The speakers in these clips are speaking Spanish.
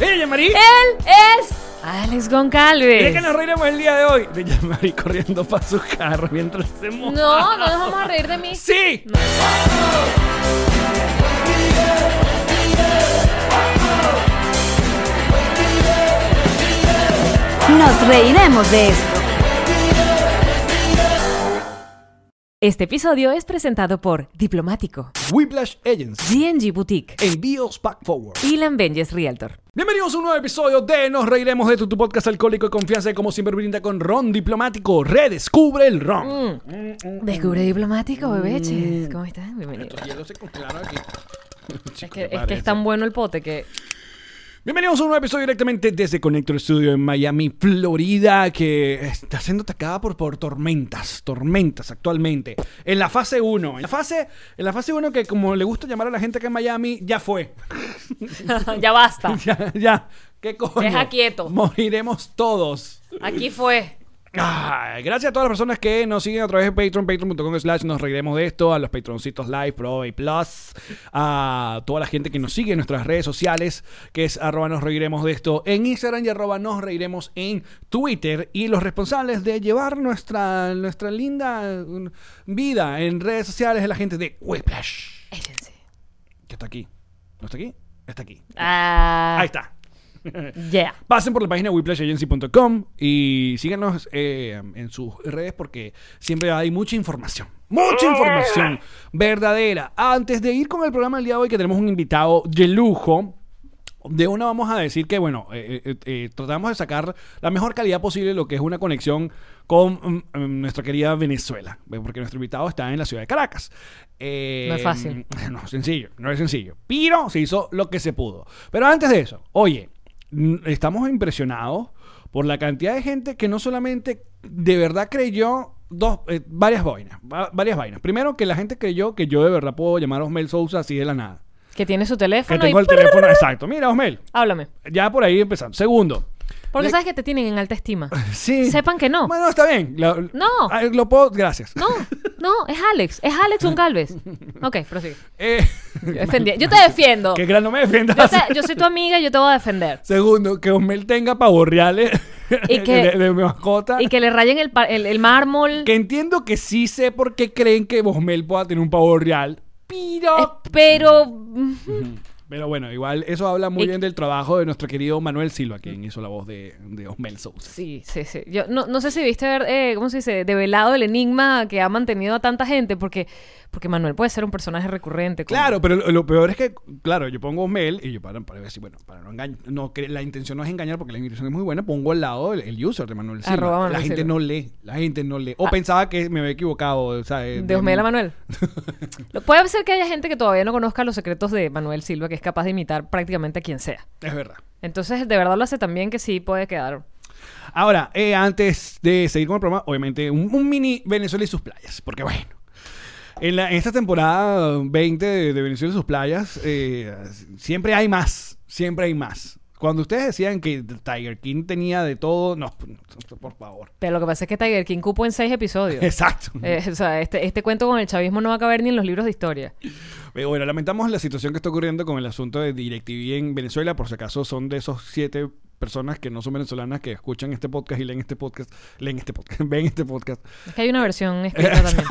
¡Ella, Marí! Él es Alex Goncalves. ¿De qué nos reiremos el día de hoy? De Yamari corriendo para su carro mientras se moja. No, no nos vamos a reír de mí. ¡Sí! Nos reiremos de esto. Este episodio es presentado por Diplomático, Whiplash Agency. DNG Boutique Envíos Pack Forward. y Lambenges Realtor. Bienvenidos a un nuevo episodio de Nos Reiremos de tu, tu podcast alcohólico de confianza, como siempre brinda con Ron Diplomático. Redescubre el Ron. Descubre Diplomático, bebeches. ¿Cómo están? Bienvenidos. Estos hielos se congelaron aquí. Es que, es que es tan bueno el pote que Bienvenidos a un nuevo episodio directamente desde Connector Studio en Miami, Florida, que está siendo atacada por, por tormentas, tormentas actualmente. En la fase 1, en la fase, en la fase 1 que como le gusta llamar a la gente acá en Miami, ya fue. ya basta. ya, ya. ¿Qué coño? Deja quieto. Moriremos todos. Aquí fue. Gracias a todas las personas que nos siguen a través de Patreon, patreon.com slash nos reiremos de esto, a los patroncitos live, pro y plus, a toda la gente que nos sigue en nuestras redes sociales, que es arroba nos reiremos de esto en Instagram y arroba nos reiremos en Twitter, y los responsables de llevar nuestra, nuestra linda mm, vida en redes sociales es la gente de Whiplash, que está aquí. ¿No está aquí? Está aquí. Ah, Ahí está. yeah. Pasen por la página whiplashagency.com y síganos eh, en sus redes porque siempre hay mucha información. Mucha información verdadera. Antes de ir con el programa del día de hoy, que tenemos un invitado de lujo. De una vamos a decir que, bueno, eh, eh, eh, tratamos de sacar la mejor calidad posible lo que es una conexión con mm, mm, nuestra querida Venezuela, porque nuestro invitado está en la ciudad de Caracas. Eh, No es fácil. No, sencillo, no es sencillo. Pero se hizo lo que se pudo. Pero antes de eso, oye, estamos impresionados por la cantidad de gente que no solamente de verdad creyó dos, eh, varias vainas, va- varias vainas. Primero, que la gente creyó que yo de verdad puedo llamar a Osmel Sousa así de la nada. Que tiene su Que teléfono tengo y... el teléfono exacto. Mira, Osmel, Háblame. ya por ahí empezando. Segundo. Porque Le- sabes que te tienen en alta estima. Sí. Sepan que no. Bueno, está bien. Lo- No. Ah, Lo puedo, gracias. No, no, es Alex. Es Alex Goncalves. Ok, prosigue. Eh, Yo, defendí- yo te defiendo. que gran no me defiendas. Yo, te- yo soy tu amiga y yo te voy a defender. Segundo, que Osmel tenga pavos reales Y que- de, de mi mascota. Y que le rayen el, pa- el, el mármol. Que entiendo que sí sé por qué creen que Osmel pueda tener un pavo real. Pero. Pero... mm, Pero bueno, igual eso habla muy Y- bien del trabajo de nuestro querido Manuel Silva, quien hizo la voz de, de Osmel Sousa. Sí, sí, sí. Yo no, no sé si viste ver, eh, ¿cómo se dice? Develado el enigma que ha mantenido a tanta gente, porque, porque Manuel puede ser un personaje recurrente. como- Claro, pero lo, lo peor es que, claro, yo pongo Osmel y yo para, para decir, bueno, para no engañar, no, la intención no es engañar porque la intención es muy buena, pongo al lado el, el user de Manuel Silva. Arroba Manuel la gente Silva. no lee, la gente no lee. O Ah. pensaba que me había equivocado, o sea, eh, De Osmel a Manuel. Puede ser que haya gente que todavía no conozca los secretos de Manuel Silva, que es capaz de imitar prácticamente a quien sea. Es verdad. Entonces, de verdad lo hace también que sí puede quedar. Ahora, eh, antes de seguir con el programa, obviamente un, un mini Venezuela y sus playas, porque bueno, en, la- en esta temporada 20 de, de Venezuela y sus playas, eh, siempre hay más, siempre hay más. Cuando ustedes decían que Tiger King tenía de todo, no, por favor. Pero lo que pasa es que Tiger King cupo en seis episodios. Exacto. Eh, o sea, este, este cuento con el chavismo no va a caber ni en los libros de historia. Pero bueno, lamentamos la situación que está ocurriendo con el asunto de DirecTV en Venezuela. Por si acaso son de esos siete personas que no son venezolanas que escuchan este podcast y leen este podcast, leen este podcast, ven este podcast. Es que hay una versión escrita también.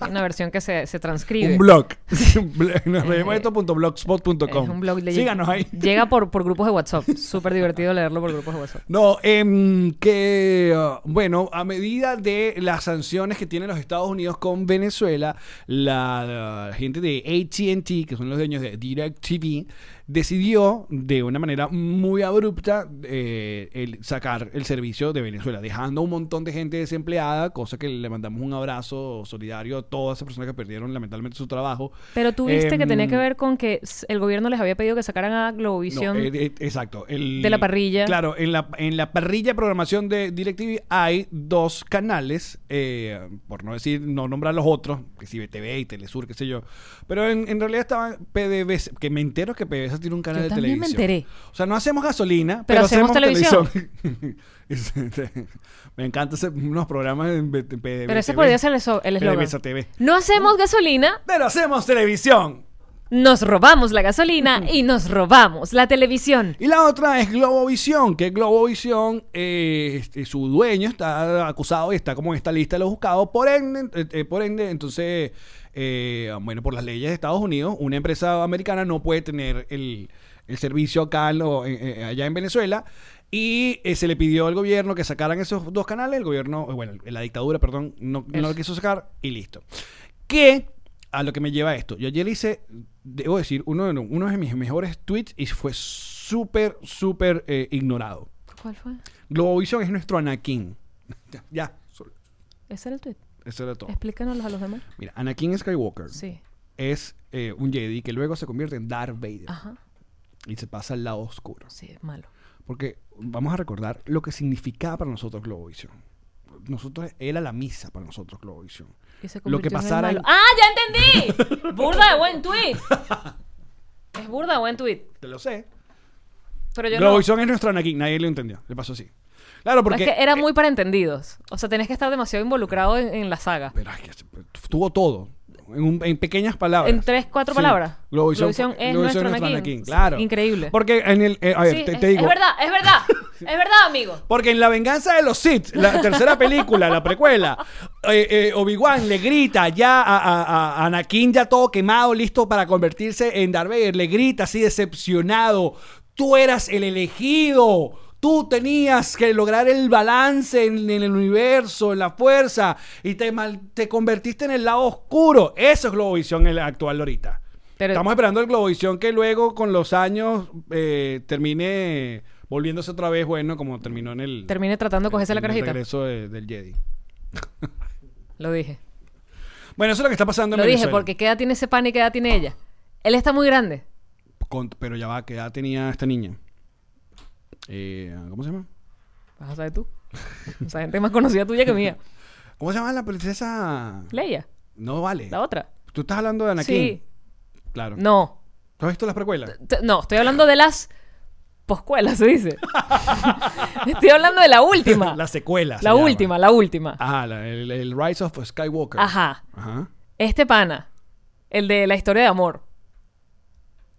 Hay una versión que se, se transcribe. Un blog. Nos de esto.blogspot.com. Es un blog de- Síganos ahí. Llega por, por grupos de WhatsApp. Súper divertido leerlo por grupos de WhatsApp. No, em, que uh, bueno, a medida de las sanciones que tienen los Estados Unidos con Venezuela, la, la gente de ATT, que son los dueños de DirecTV, decidió de una manera muy abrupta eh, el sacar el servicio de Venezuela, dejando a un montón de gente desempleada, cosa que le mandamos un abrazo solidario a todas esas personas que perdieron lamentablemente su trabajo. Pero tú viste que tenía Em, que ver con que el gobierno les había pedido que sacaran a Globovisión. no, eh, eh, exacto. el- de la parrilla. Claro, en la, en la parrilla de programación de DirecTV hay dos canales, por no decir, no nombrar los otros, que si BTV y Telesur, qué sé yo. Pero en, en realidad estaban PDVSA, que me entero que PDVSA tiene un canal Yo de también me televisión. enteré. O sea, no hacemos gasolina, Pero pero, hacemos televisión. televisión. me encanta hacer unos programas en PDVSA. Pero ese podría ser el eslogan. TV. No hacemos gasolina, Pero hacemos televisión. nos robamos la gasolina y nos robamos la televisión. Y la otra es Globovisión, que Globovisión, eh, este, su dueño está acusado y está como en esta lista de los buscados. Por ende, eh, eh, por ende entonces, eh, bueno, por las leyes de Estados Unidos, una empresa americana no puede tener el, el servicio acá, lo- eh, allá en Venezuela. Y eh, se le pidió al gobierno que sacaran esos dos canales. El gobierno, eh, bueno, la dictadura, perdón, no, no lo quiso sacar y listo. Que a lo que me lleva esto. Yo ayer hice, debo decir, uno de, uno de mis mejores tweets y fue súper, súper eh, ignorado. ¿Cuál fue? Globovisión es nuestro Anakin. Ya, ya, Ese era el tweet. Eso era todo. Explícanos a los demás. Mira, Anakin Skywalker Sí. es eh, un Jedi que luego se convierte en Darth Vader Ajá. y se pasa al lado oscuro. Sí, es malo. Porque vamos a recordar lo que significaba para nosotros Globovisión. Nosotros era la misa para nosotros Globovisión. Lo que convirtió en el pasara malo. ¡Ah, ya entendí! burda de buen tweet. Es burda de buen tweet. Te lo sé. Pero yo no. Globovisión es nuestro Anakin. Nadie lo entendió. Le pasó así. Claro, porque... es que era muy para entendidos. O sea, tenés que estar demasiado involucrado en, en la saga. Pero ay, que tuvo todo. En, un- en pequeñas palabras. En tres, cuatro palabras. Globovisión, Globovisión es Globovisión nuestro Anakin. Claro. Increíble. Porque en el. eh, a ver, Sí, te, es, te digo. es verdad, es verdad. es verdad, amigo. Porque en La Venganza de los Sith, la tercera película, la precuela, eh, eh, Obi-Wan le grita ya a, a- a Anakin, ya todo quemado, listo para convertirse en Darth Vader. Le grita así decepcionado: Tú eras el elegido. Tú tenías que lograr el balance en, en el universo, en la fuerza, y te, mal- te convertiste en el lado oscuro. Eso es Globovisión el actual ahorita. Pero- Estamos esperando el Globovisión que luego, con los años, eh, termine volviéndose otra vez bueno, como terminó en el. Termine tratando de cogerse la en el carajita. regreso de- del Jedi. Lo dije. Bueno, eso es lo que está pasando en Lo dije porque ¿qué edad tiene ese pan y qué edad tiene ella? Él está muy grande. Con- pero ya va, ¿qué edad tenía esta niña? Eh, ¿Cómo se llama? Vas a saber tú. Esa gente es más conocida tuya que mía. ¿Cómo se llama la princesa? Leia, No vale. la otra. Tú estás hablando de Anakin. Sí. Claro. No. ¿Tú has visto las precuelas? T- No, estoy hablando de las poscuelas, se dice. estoy hablando de la última. Las secuelas. la se llama. última, la última. Ajá, la- el, el Rise of Skywalker. Ajá. Ajá. Este pana, el de la historia de amor.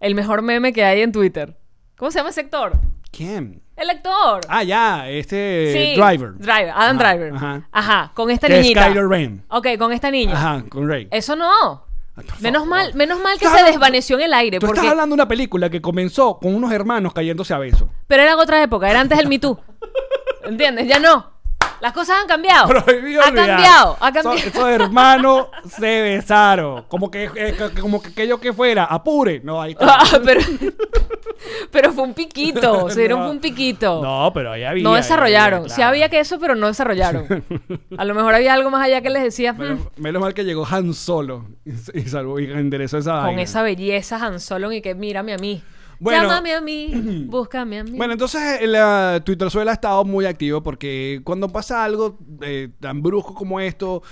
El mejor meme que hay en Twitter. ¿Cómo se llama ese actor? ¿Quién? El actor. Ah, ya, este Sí, Driver. Driver, Adam Ajá, Driver. Ajá. Ajá, con esta Que es niñita. Kylo Ren. Ok, con esta niña. Ajá, con Rey. Eso no. Ay, por Menos favor. mal, menos mal que Estás se hablando- desvaneció en el aire. Tú Porque, estás hablando de una película que comenzó con unos hermanos cayéndose a besos. Pero era otra época, era antes del Me Too. ¿Entiendes? Ya no. Las cosas han cambiado. Prohibido ha olvidar. cambiado, ha cambiado. Esos hermanos se besaron. Como que, eh, que- como que aquello que fuera, apure. No, ahí está. Ah, pero, pero fue un piquito. Se dieron No. un piquito. No, pero ahí había. No desarrollaron. había, Sí había que eso, pero no desarrollaron. A lo mejor había algo más allá que les decía, "Mm, Menos, menos mal que llegó Han Solo y, y salvó y enderezó esa con vaina. esa belleza Han Solo y que mírame a mí. Bueno. Llámame a mí, búscame a mí. Bueno, entonces eh, la Twitter suela ha estado muy activo porque cuando pasa algo eh, tan brusco como esto.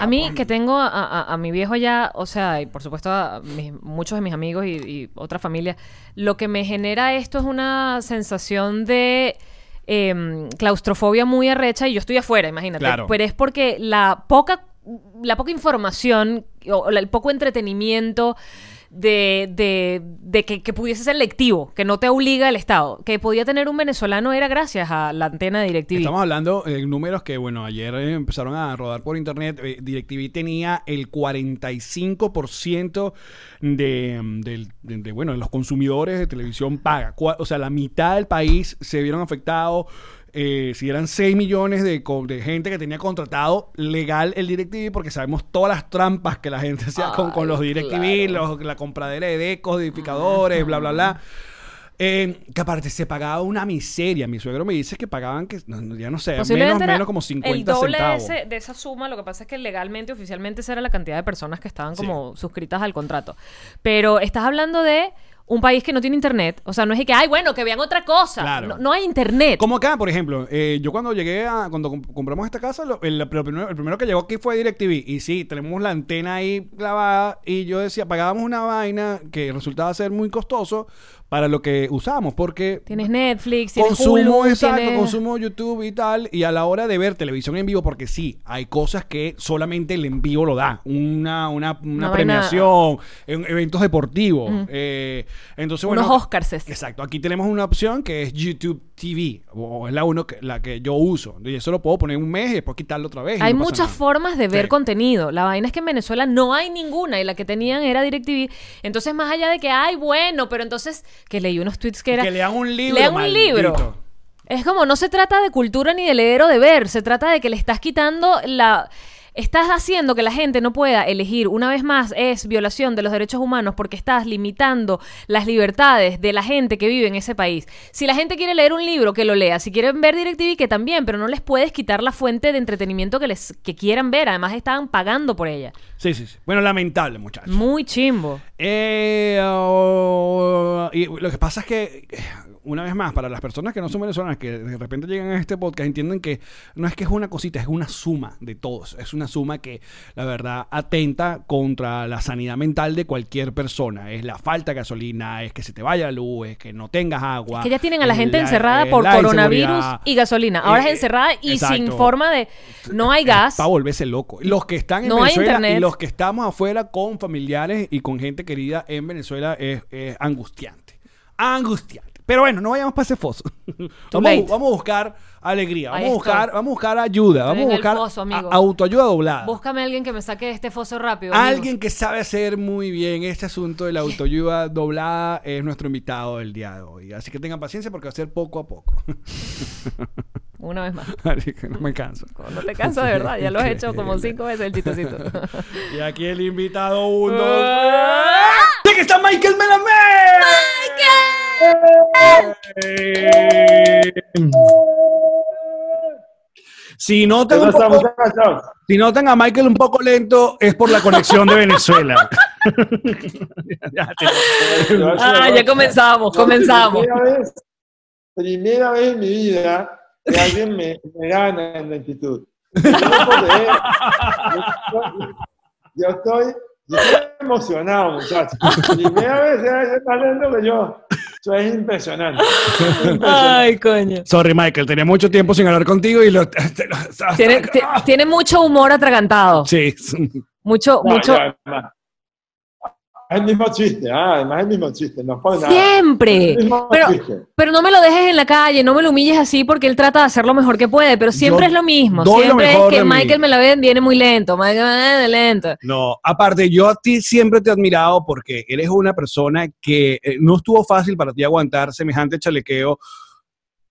A mí, que tengo a, a- a mi viejo ya, o sea, y por supuesto a mis- muchos de mis amigos y, y otra familia, lo que me genera esto es una sensación de em, claustrofobia muy arrecha y yo estoy afuera, imagínate. Claro. Pero es porque la poca, la poca información o la- el poco entretenimiento de, de- de que, que pudiese ser lectivo, que no te obliga el Estado, que podía tener un venezolano era gracias a la antena de DirecTV. Estamos hablando de números que, bueno, ayer empezaron a rodar por internet. Eh, DirecTV tenía el 45% de, de, bueno, de los consumidores de televisión paga. O sea, la mitad del país se vieron afectados. Eh, si eran 6 millones de, gente que tenía contratado legal el DirecTV, porque sabemos todas las trampas que la gente hacía con, con los DirecTV, claro. los- la compradera de decodificadores, bla, bla, bla. Eh, que aparte se pagaba una miseria. Mi suegro me dice que pagaban que, no, ya no sé, menos, menos como 50 el doble de, centavos. ese- de esa suma. Lo que pasa es que legalmente, oficialmente, esa era la cantidad de personas que estaban como suscritas al contrato. Pero estás hablando de un país que no tiene internet. O sea, no es de que, ay, bueno, que vean otra cosa. Claro. No, no hay internet. Como acá, por ejemplo, eh, yo cuando llegué a, cuando comp- compramos esta casa, lo, el, lo primero, el primero que llegó aquí fue DirecTV. Y sí, tenemos la antena ahí clavada. Y yo decía, pagábamos una vaina que resultaba ser muy costoso para lo que usábamos. Porque Tienes Netflix, tienes consumo, Hulu, exacto, tienes- consumo YouTube y tal. Y a la hora de ver televisión en vivo, porque sí, hay cosas que solamente el en vivo lo da. Una, una, una premiación, en- eventos deportivos. eh, entonces, bueno. Unos Oscarses. Exacto, aquí tenemos una opción que es YouTube TV, o es la uno que, la que yo uso. Y eso lo puedo poner un mes y después quitarlo otra vez. Hay no muchas formas de ver Sí. contenido. La vaina es que en Venezuela no hay ninguna y la que tenían era DirecTV. Entonces, más allá de que, ay, bueno, pero entonces, que leí unos tweets que era... Que lean un libro, Lean un maldito. libro. Es como, no se trata de cultura ni de leer o de ver, se trata de que le estás quitando la... Estás haciendo que la gente no pueda elegir. Una vez más, es violación de los derechos humanos porque estás limitando las libertades de la gente que vive en ese país. Si la gente quiere leer un libro, que lo lea. Si quieren ver DirecTV, que también, pero no les puedes quitar la fuente de entretenimiento que, les, que quieran ver. Además, estaban pagando por ella. Sí, sí, sí. Bueno, lamentable, muchachos. Muy chimbo. Eh, oh, y lo que pasa es que, eh, una vez más, para las personas que no son venezolanas, que de repente llegan a este podcast, entienden que no es que es una cosita, es una suma de todos. Es una suma que, la verdad, atenta contra la sanidad mental de cualquier persona. Es la falta de gasolina, es que se te vaya la luz, es que no tengas agua. Que ya tienen a la es gente la- encerrada es por la coronavirus y gasolina. Ahora Eh, es encerrada y sin forma de... No hay gas. Para volverse loco. Los que están en No Venezuela internet. y los que estamos afuera con familiares y con gente querida en Venezuela es, es angustiante. Angustiante. Pero bueno, no vayamos para ese foso. vamos, a, vamos a buscar alegría. Vamos a buscar, vamos a buscar ayuda. Estoy Vamos en a el buscar foso, amigo. a- autoayuda doblada. Búscame a alguien que me saque de este foso rápido. amigo. Alguien que sabe hacer muy bien este asunto de la autoayuda doblada es nuestro invitado del día de hoy. Así que tengan paciencia porque va a ser poco a poco. Una vez más. Así que no me canso. No te cansas de verdad. Ya lo has hecho como cinco veces el chistecito. Y aquí el invitado uno. ¡Sí que está Michael Melamé! ¡Michael! Si notan, si notan a Michael un poco lento, es por la conexión de Venezuela. Ah, ya comenzamos, comenzamos. Primera vez, primera vez en mi vida que alguien me, me gana en lentitud. Yo no puedo creer. Yo estoy, yo estoy emocionado, muchachos. Primera vez que alguien está lento que yo. Eso es impresionante. Ay, coño. Sorry, Michael, tenía mucho tiempo sin hablar contigo y lo. te lo- Tiene, ti- tiene mucho humor atragantado. Sí. Mucho, No, mucho. ya. Es el mismo chiste, ah, además es el mismo chiste, no nada. Siempre. Pero, chiste. pero no me lo dejes en la calle, no me lo humilles así porque él trata de hacer lo mejor que puede, pero siempre Yo es lo mismo. doy lo Siempre es que de mí. Michael me la ve, viene muy lento. Michael lento. No, aparte, yo a ti siempre te he admirado porque eres una persona que eh, no estuvo fácil para ti aguantar semejante chalequeo.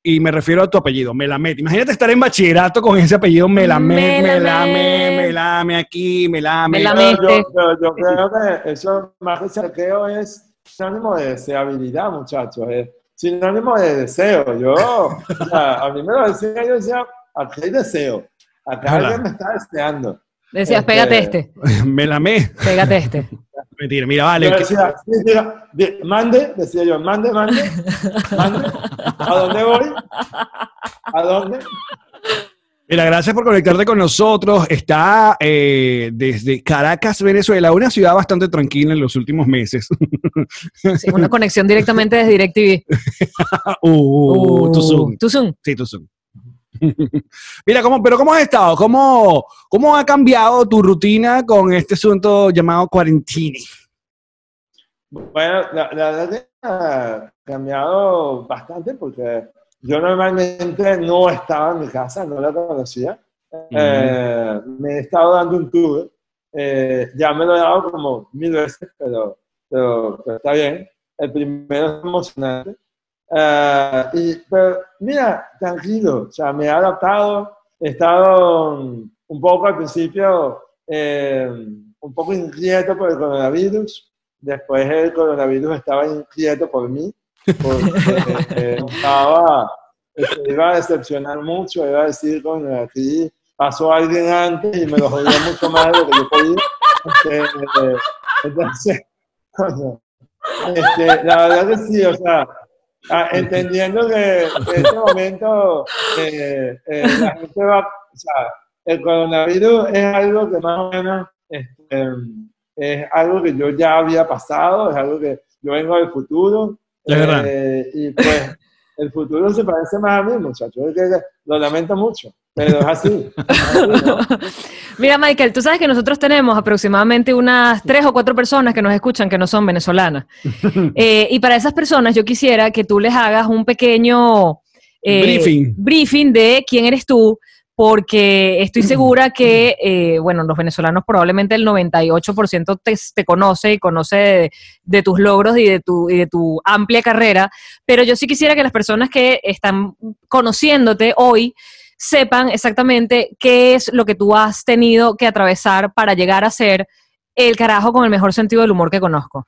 Y me refiero a tu apellido, Melamed. Imagínate estar en bachillerato con ese apellido Melamed, Melamed. Melame, Melame aquí, Melame. Melame. Yo, pero yo creo que eso más que saqueo es sinónimo de deseabilidad, muchachos. Es sinónimo de deseo. Yo, o sea, a mí me lo decía, yo decía, aquí hay deseo. Acá Hola. alguien me está deseando. Decías, Este- pégate este, Melame. pégate este. Mentira, mira, vale. Yo que- decía, mande, decía yo, mande, mande, mande. ¿A dónde voy? ¿A dónde? Mira, gracias por conectarte con nosotros. Está eh, desde Caracas, Venezuela, una ciudad bastante tranquila en los últimos meses. Sí, una conexión directamente desde DirecTV. uh, uh, tu Zoom. Tu Zoom. Sí, tu Zoom. Mira, ¿cómo, pero ¿cómo has estado? ¿Cómo, ¿Cómo ha cambiado tu rutina con este asunto llamado cuarentini? Bueno, la, verdad que ha cambiado bastante porque yo normalmente no estaba en mi casa, no la conocía. Eh, me he estado dando un tour. eh, ya me lo he dado como mil veces, pero, pero, pero está bien. El primero es emocionante. Eh, y, pero mira, tranquilo, o sea, me he adaptado, he estado un poco al principio, eh, un poco inquieto por el coronavirus, después el coronavirus estaba inquieto por mí, porque eh, estaba, este, iba a decepcionar mucho, iba a decir, con aquí pasó alguien antes y me lo jodió mucho más de lo que yo podía. Este, entonces, coño, este, la verdad que sí, o sea, ah, entendiendo que en este momento eh, eh, la gente va, o sea, el coronavirus es algo que más o menos este, es algo que yo ya había pasado, es algo que yo vengo del futuro. Eh, y pues el futuro se parece más a mí, muchachos. Lo lamento mucho, pero es así. Mira, Michael, tú sabes que nosotros tenemos aproximadamente unas tres o cuatro personas que nos escuchan que no son venezolanas. Eh, y para esas personas yo quisiera que tú les hagas un pequeño eh, Briefing. briefing de quién eres tú, porque estoy segura que, eh, bueno, los venezolanos probablemente el 98% te, te conoce y conoce de, de tus logros y de, tu, y de tu amplia carrera, pero yo sí quisiera que las personas que están conociéndote hoy sepan exactamente qué es lo que tú has tenido que atravesar para llegar a ser el carajo con el mejor sentido del humor que conozco.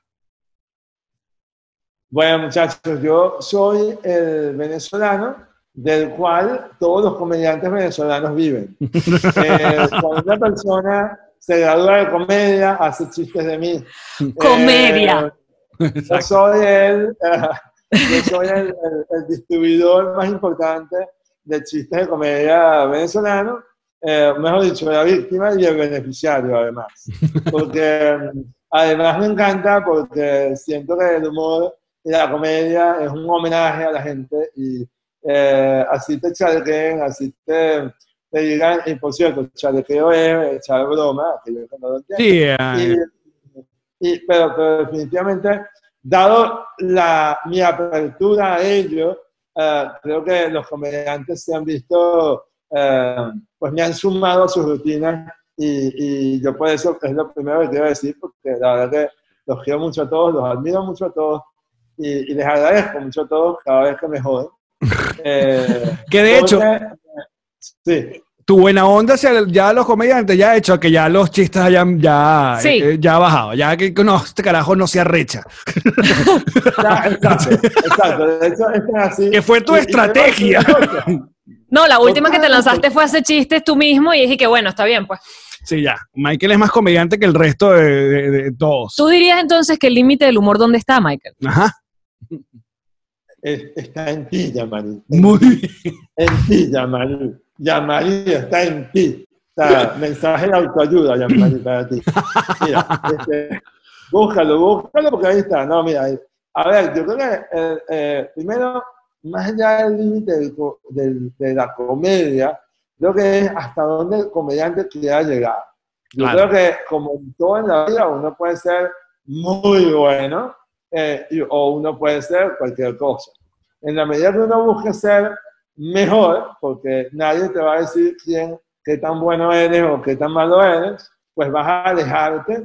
Bueno, muchachos, yo soy el venezolano del cual todos los comediantes venezolanos viven. Eh, cuando una persona se gradúa de comedia, hace chistes de mí. Comedia. Eh, yo soy el, yo soy el, el- el distribuidor más importante de chistes de comedia venezolano. Eh, mejor dicho, la víctima y el beneficiario, además. Porque mm, además me encanta porque siento que el humor y la comedia es un homenaje a la gente y eh, así te chalequeen, así te, te digan, y por cierto, chalequeo es echar broma, que yo no lo entiendo. Sí, Y, y- pero, pero definitivamente, dado la, mi apertura a ello, eh, creo que los comediantes se han visto, eh, pues me han sumado a sus rutinas y, y yo por eso es lo primero que quiero decir, porque la verdad que los quiero mucho a todos, los admiro mucho a todos y, y les agradezco mucho a todos cada vez que me joden. Eh, Que de hecho- sí, tu buena onda hacia el- ya los comediantes ya ha hecho que ya los chistes hayan ya, Sí. eh, ya ha bajado. Ya que no, este carajo no se arrecha. Ya, exacto, exacto. Es así. Que fue tu Y- estrategia. No, la última que te lanzaste fue hacer chistes tú mismo y dije que bueno, está bien, pues. Sí, ya. Michael es más comediante que el resto de, de- de todos. ¿Tú dirías entonces que el límite del humor dónde está, Michael? Ajá. Es- Está en ti, Yamari. Muy bien. En ti, Yamari. Yamari está en ti. O sea, mensaje de autoayuda, Yamari, para ti. Mira, este, búscalo, búscalo porque ahí está. No, mira, ahí. a ver, yo creo que eh, eh, primero, más allá del límite de la comedia, creo que es hasta dónde el comediante quiera llegar. Yo Claro. creo que, como en todo en la vida, uno puede ser muy bueno eh, y- o uno puede ser cualquier cosa. En la medida que uno busque ser mejor, porque nadie te va a decir quién, qué tan bueno eres o qué tan malo eres, pues vas a alejarte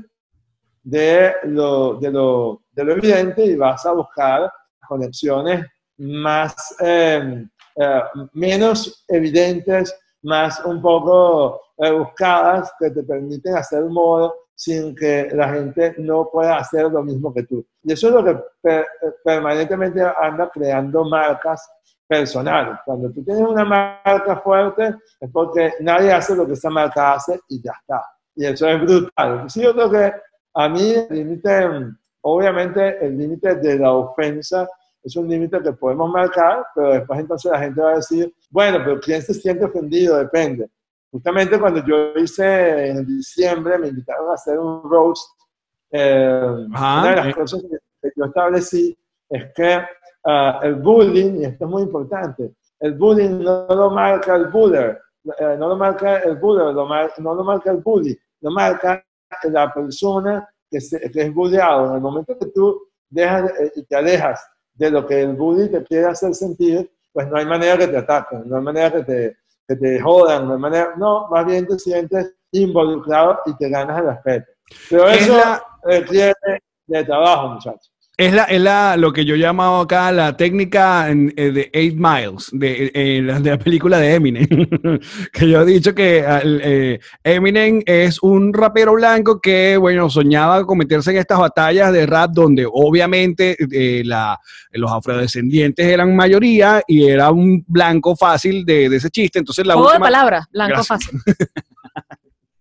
de lo, de lo, de lo evidente y vas a buscar conexiones más, eh, eh, menos evidentes, más un poco eh, buscadas, que te permiten hacer humor sin que la gente no pueda hacer lo mismo que tú. Y eso es lo que per- permanentemente anda creando marcas personales. Cuando tú tienes una marca fuerte es porque nadie hace lo que esa marca hace y ya está. Y eso es brutal. Sí, yo creo que a mí el límite, obviamente el límite de la ofensa es un límite que podemos marcar, pero después entonces la gente va a decir, bueno, pero ¿quién se siente ofendido? Depende. Justamente cuando yo hice en diciembre, me invitaron a hacer un roast. eh, una de las cosas que yo establecí es que ah, el bullying, y esto es muy importante, el bullying no lo marca el buller, eh, no lo marca el buller, lo mar- no lo marca el bully, lo marca la persona que, se- que es bulleado. En el momento que tú dejas eh, y te alejas de lo que el bully te quiere hacer sentir, pues no hay manera que te ataquen, no hay manera que te, que te jodan, no hay manera, no, más bien te sientes involucrado y te ganas el respeto. Pero Es eso requiere de trabajo, muchachos. Es, la, es la, lo que yo llamo acá la técnica en- eh, de Eight Miles, de, eh, la- de la película de Eminem. que yo he dicho que eh, Eminem es un rapero blanco que, bueno, soñaba con meterse en estas batallas de rap donde obviamente eh, la, los afrodescendientes eran mayoría y era un blanco fácil de, de ese chiste. Entonces la Juego de última... palabras, blanco Gracias. fácil.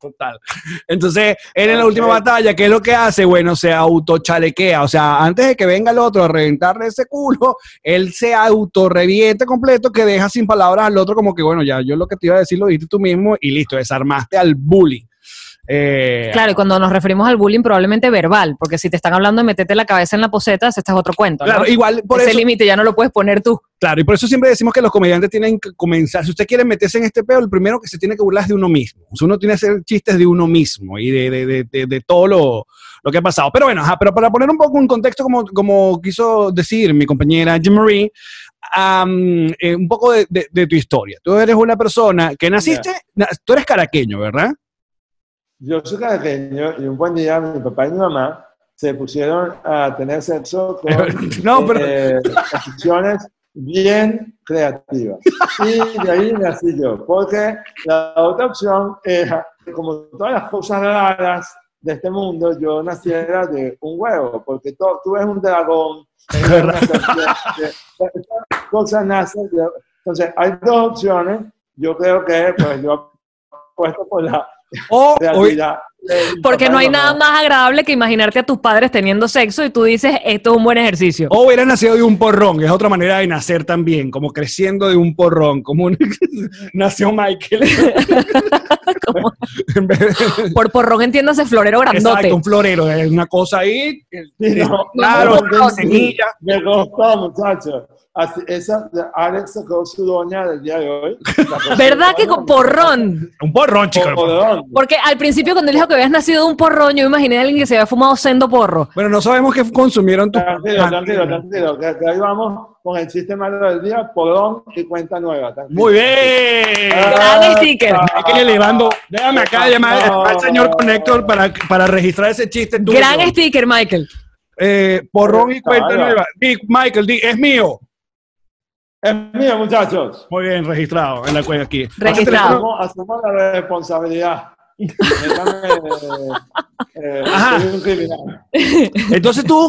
Total. Entonces, él en la última batalla, ¿qué es lo que hace? Bueno, se autochalequea. O sea, antes de que venga el otro a reventarle ese culo, él se autorreviente completo, que deja sin palabras al otro, como que, bueno, ya yo lo que te iba a decir lo dijiste tú mismo y listo, desarmaste al bully. Eh, Claro, y cuando nos referimos al bullying, probablemente verbal, porque si te están hablando de meterte la cabeza en la poseta, ese es otro cuento. ¿no? Claro, igual por Ese límite ya no lo puedes poner tú. claro, y por eso siempre decimos que los comediantes tienen que comenzar. Si usted quiere meterse en este peo, el primero que se tiene que burlar es de uno mismo. O sea, uno tiene que hacer chistes de uno mismo y de, de, de, de- de todo lo, lo que ha pasado. Pero bueno, ajá, pero para poner un poco un contexto, como, como quiso decir mi compañera Jim Marie, eh, un poco de, de- de tu historia. Tú eres una persona que naciste, na- tú eres caraqueño, ¿verdad? Yo soy caraqueño y un buen día mi papá y mi mamá se pusieron a tener sexo con No, pero- eh, posiciones bien creativas. Y de ahí nací yo, porque la otra opción era, como todas las cosas raras de este mundo, yo naciera de un huevo, porque tú ves un dragón, estas cosas nacen Entonces, hay dos opciones. Yo creo que pues, yo apuesto por la O, realidad. del Porque no hay nada más agradable que imaginarte a tus padres teniendo sexo y tú dices, esto es un buen ejercicio. o hubiera nacido de un porrón, es otra manera de nacer también, como creciendo de un porrón, como un- nació Michael. Como- En vez de- Por porrón entiéndase florero grandote. Exacto, un florero, es una cosa ahí. No, claro, no, semilla. Me costó, muchachos. Así, esa, Alex sacó su doña del día de hoy. ¿Verdad que con porrón? Un porrón, chico. Porrón. Porque al principio cuando él dijo que habías nacido de un porrón, yo imaginé a alguien que se había fumado sendo porro. Bueno, no sabemos qué consumieron tus Tranquilo, tranquilo, tranquilo. Que, que ahí vamos con el chiste malo del día, porrón y cuenta nueva. tranquilo. Muy bien. Gran sticker. Hay que ir elevando. Déjame acá llamar No. al señor Connector para, para registrar ese chiste tuyo. Gran sticker, Michael. Eh, porrón y cuenta Claro. nueva. Di, Michael, di, es mío. Es mío, muchachos. Muy bien, registrado en la cueva aquí. Registrado. Asumo, asumo la responsabilidad. Déjame, eh, criminal. Entonces tú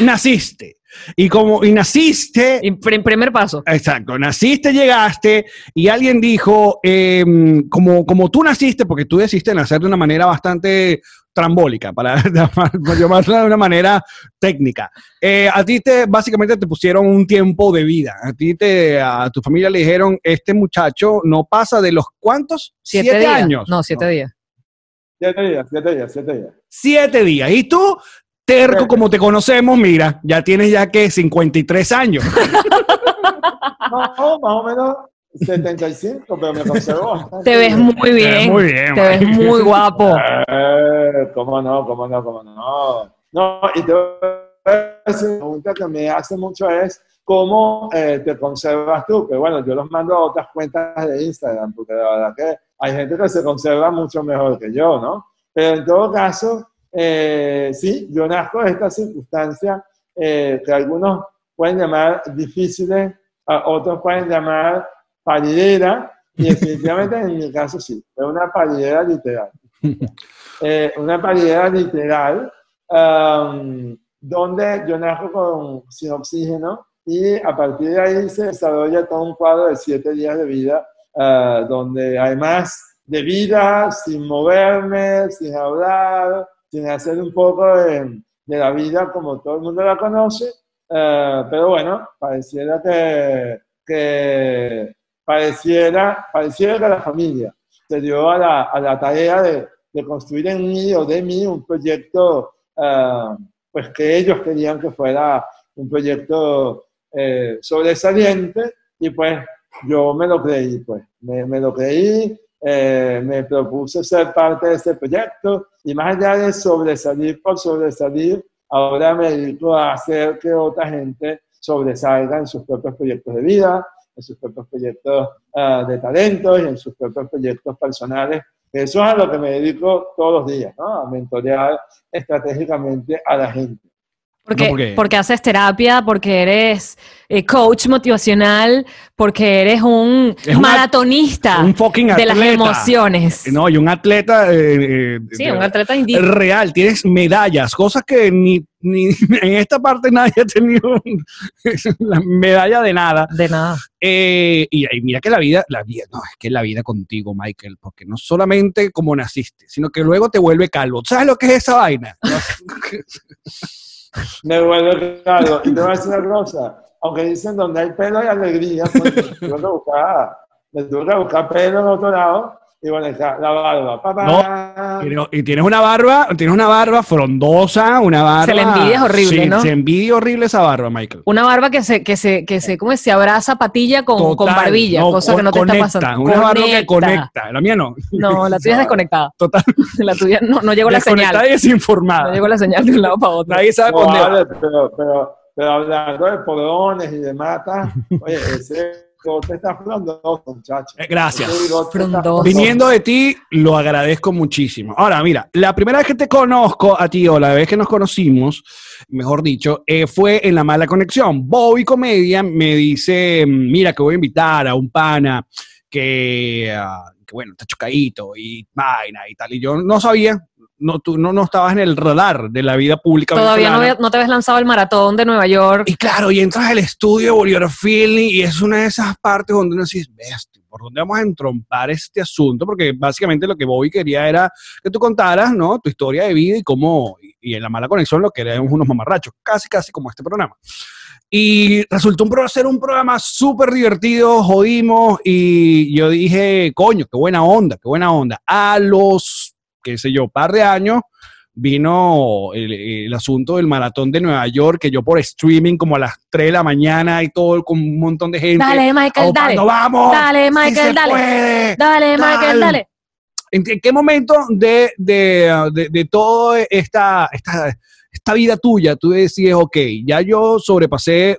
naciste. Y como y naciste, pr- primer paso. Exacto, naciste, llegaste y alguien dijo, eh, como, como tú naciste, porque tú decidiste nacer de una manera bastante trambólica, para llamar- para llamarla de una manera técnica. Eh, a ti te, básicamente te pusieron un tiempo de vida. A ti te, a tu familia le dijeron, este muchacho no pasa de los cuántos? Siete, días. años. No, siete días. Siete días, siete días, siete días. Siete días. Y tú, terco como te conocemos, mira, ya tienes ya que 53 años. No, más o menos 75, pero me conservo. Te ves muy bien. muy bien, Te ves muy guapo. Eh, ¿Cómo no? ¿Cómo no? ¿Cómo no? No, y te voy a decir una pregunta que me hace mucho es cómo eh, te conservas tú. Pero bueno, yo los mando a otras cuentas de Instagram, porque la verdad que hay gente que se conserva mucho mejor que yo, ¿no? Pero en todo caso, eh, sí, yo nazco de esta circunstancia eh, que algunos pueden llamar difíciles, a otros pueden llamar paridera, y definitivamente en mi caso sí, es una paridera literal. Eh, una paridera literal am, donde yo nazco con, sin oxígeno y a partir de ahí se desarrolla todo un cuadro de siete días de vida ah, donde además de vida, sin moverme, sin hablar, sin hacer un poco de, de la vida como todo el mundo la conoce, ah, pero bueno, pareciera que, que pareciera, pareciera que la familia se dio a la, a la tarea de, de construir en mí o de mí un proyecto ah, pues que ellos querían que fuera un proyecto eh, sobresaliente y pues yo me lo creí, pues me, me lo creí, eh, me propuse ser parte de ese proyecto y más allá de sobresalir por sobresalir, ahora me dedico a hacer que otra gente sobresalga en sus propios proyectos de vida, en sus propios proyectos ah, de talentos y en sus propios proyectos personales. Eso es a lo que me dedico todos los días, ¿no? a mentorear estratégicamente a la gente. Porque, No, porque- porque haces terapia, porque eres eh, coach motivacional, porque eres un Es maratonista un fucking de las emociones. No, y un atleta. eh, eh, sí, un atleta indígena. real, tienes medallas, cosas que ni, ni en esta parte nadie ha tenido la medalla de nada. De nada. Eh, y, y mira que la vida, la vida, no, es que la vida contigo, Michael, porque no solamente como naciste, sino que luego te vuelve calvo. ¿Sabes lo que es esa vaina? Me vuelve claro. Y te voy a decir una cosa. Aunque dicen donde hay pelo hay alegría, pues, me tuve que buscar, me tuve que buscar pelo en otro lado. Y bueno, está la barba. Papá. Y, y tienes una barba, tienes una barba frondosa, una barba. Se la envidia es horrible, Sí, ¿no? Se envidia horrible esa barba, Michael. Una barba que se, que se, que se, ¿cómo es? Se abraza patilla con, con barbilla, no, cosa con- que no te conecta, está pasando. Una barba que conecta. La mía no. No, la tuya es desconectada. Total. La tuya no, no llegó la Desconectada señal. y desinformada. No llegó la señal de un lado para otro. Nadie sabe por dónde. Vale, pero, pero, pero hablando de polones y de matas, oye, ese está frondoso, muchacho. Eh, gracias. Frondoso. Viniendo de ti, lo agradezco muchísimo. Ahora, mira, la primera vez que te conozco a ti, o la vez que nos conocimos, mejor dicho, eh, fue en la mala conexión. Bobby Comedia me dice, mira, que voy a invitar a un pana que, ah, que, bueno, está chocadito y vaina y tal. Y yo no sabía, no, tú no, no estabas en el radar de la vida pública. Todavía no, te habías lanzado el maratón de Nueva York. Y claro, y entras al estudio de Bolívar Feeling y es una de esas partes donde uno dice, bestia, ¿por dónde vamos a entrompar este asunto? Porque básicamente lo que Bobby quería era que tú contaras, ¿no? Tu historia de vida y cómo, y, en la mala conexión lo que éramos unos mamarrachos, casi, casi como este programa. Y resultó un ser un programa súper divertido, jodimos, y yo dije, coño, qué buena onda, qué buena onda. A los, qué sé yo, par de años, vino el, el asunto del maratón de Nueva York, que yo por streaming como a las 3 de la mañana y todo con un montón de gente. Dale, Michael, dale. vamos. Dale, Michael, dale. puede". Dale, Michael, Dale. dale. ¿En qué- momento de, de, de, de toda esta, esta, esta vida tuya tú decides, ok, ya yo sobrepasé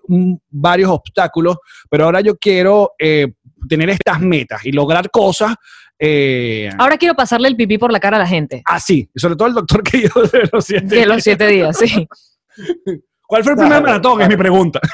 varios obstáculos, pero ahora yo quiero eh, tener estas metas y lograr cosas eh, Ahora quiero pasarle el pipí por la cara a la gente. así, y sobre todo el doctor que yo de los siete De los siete días, sí. ¿Cuál fue el primer Claro. maratón? Es mi pregunta.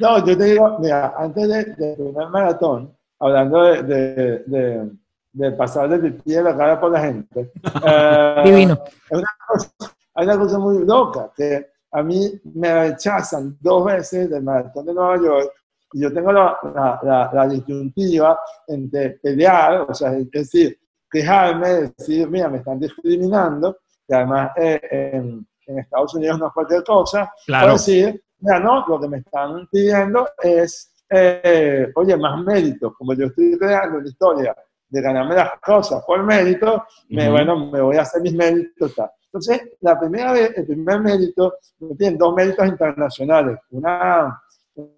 No, yo te digo, mira, antes de- del primer maratón, hablando de, de, de, de pasar del pipí de la cara por la gente, eh, Divino. es una cosa- hay una cosa muy loca, que a mí me rechazan dos veces del maratón de Nueva York y yo tengo la, la, la, la disyuntiva entre pelear, o sea, es decir, quejarme, decir, mira, me están discriminando, que además eh, en, en Estados Unidos no es cualquier cosa, Claro. o decir, mira, no, lo que me están pidiendo es, eh, oye, más mérito, como yo estoy creando una historia de ganarme las cosas por mérito, me, Ujú. bueno, me voy a hacer mis méritos. tal. Entonces, la primera vez, el primer mérito, tienen dos méritos internacionales, una,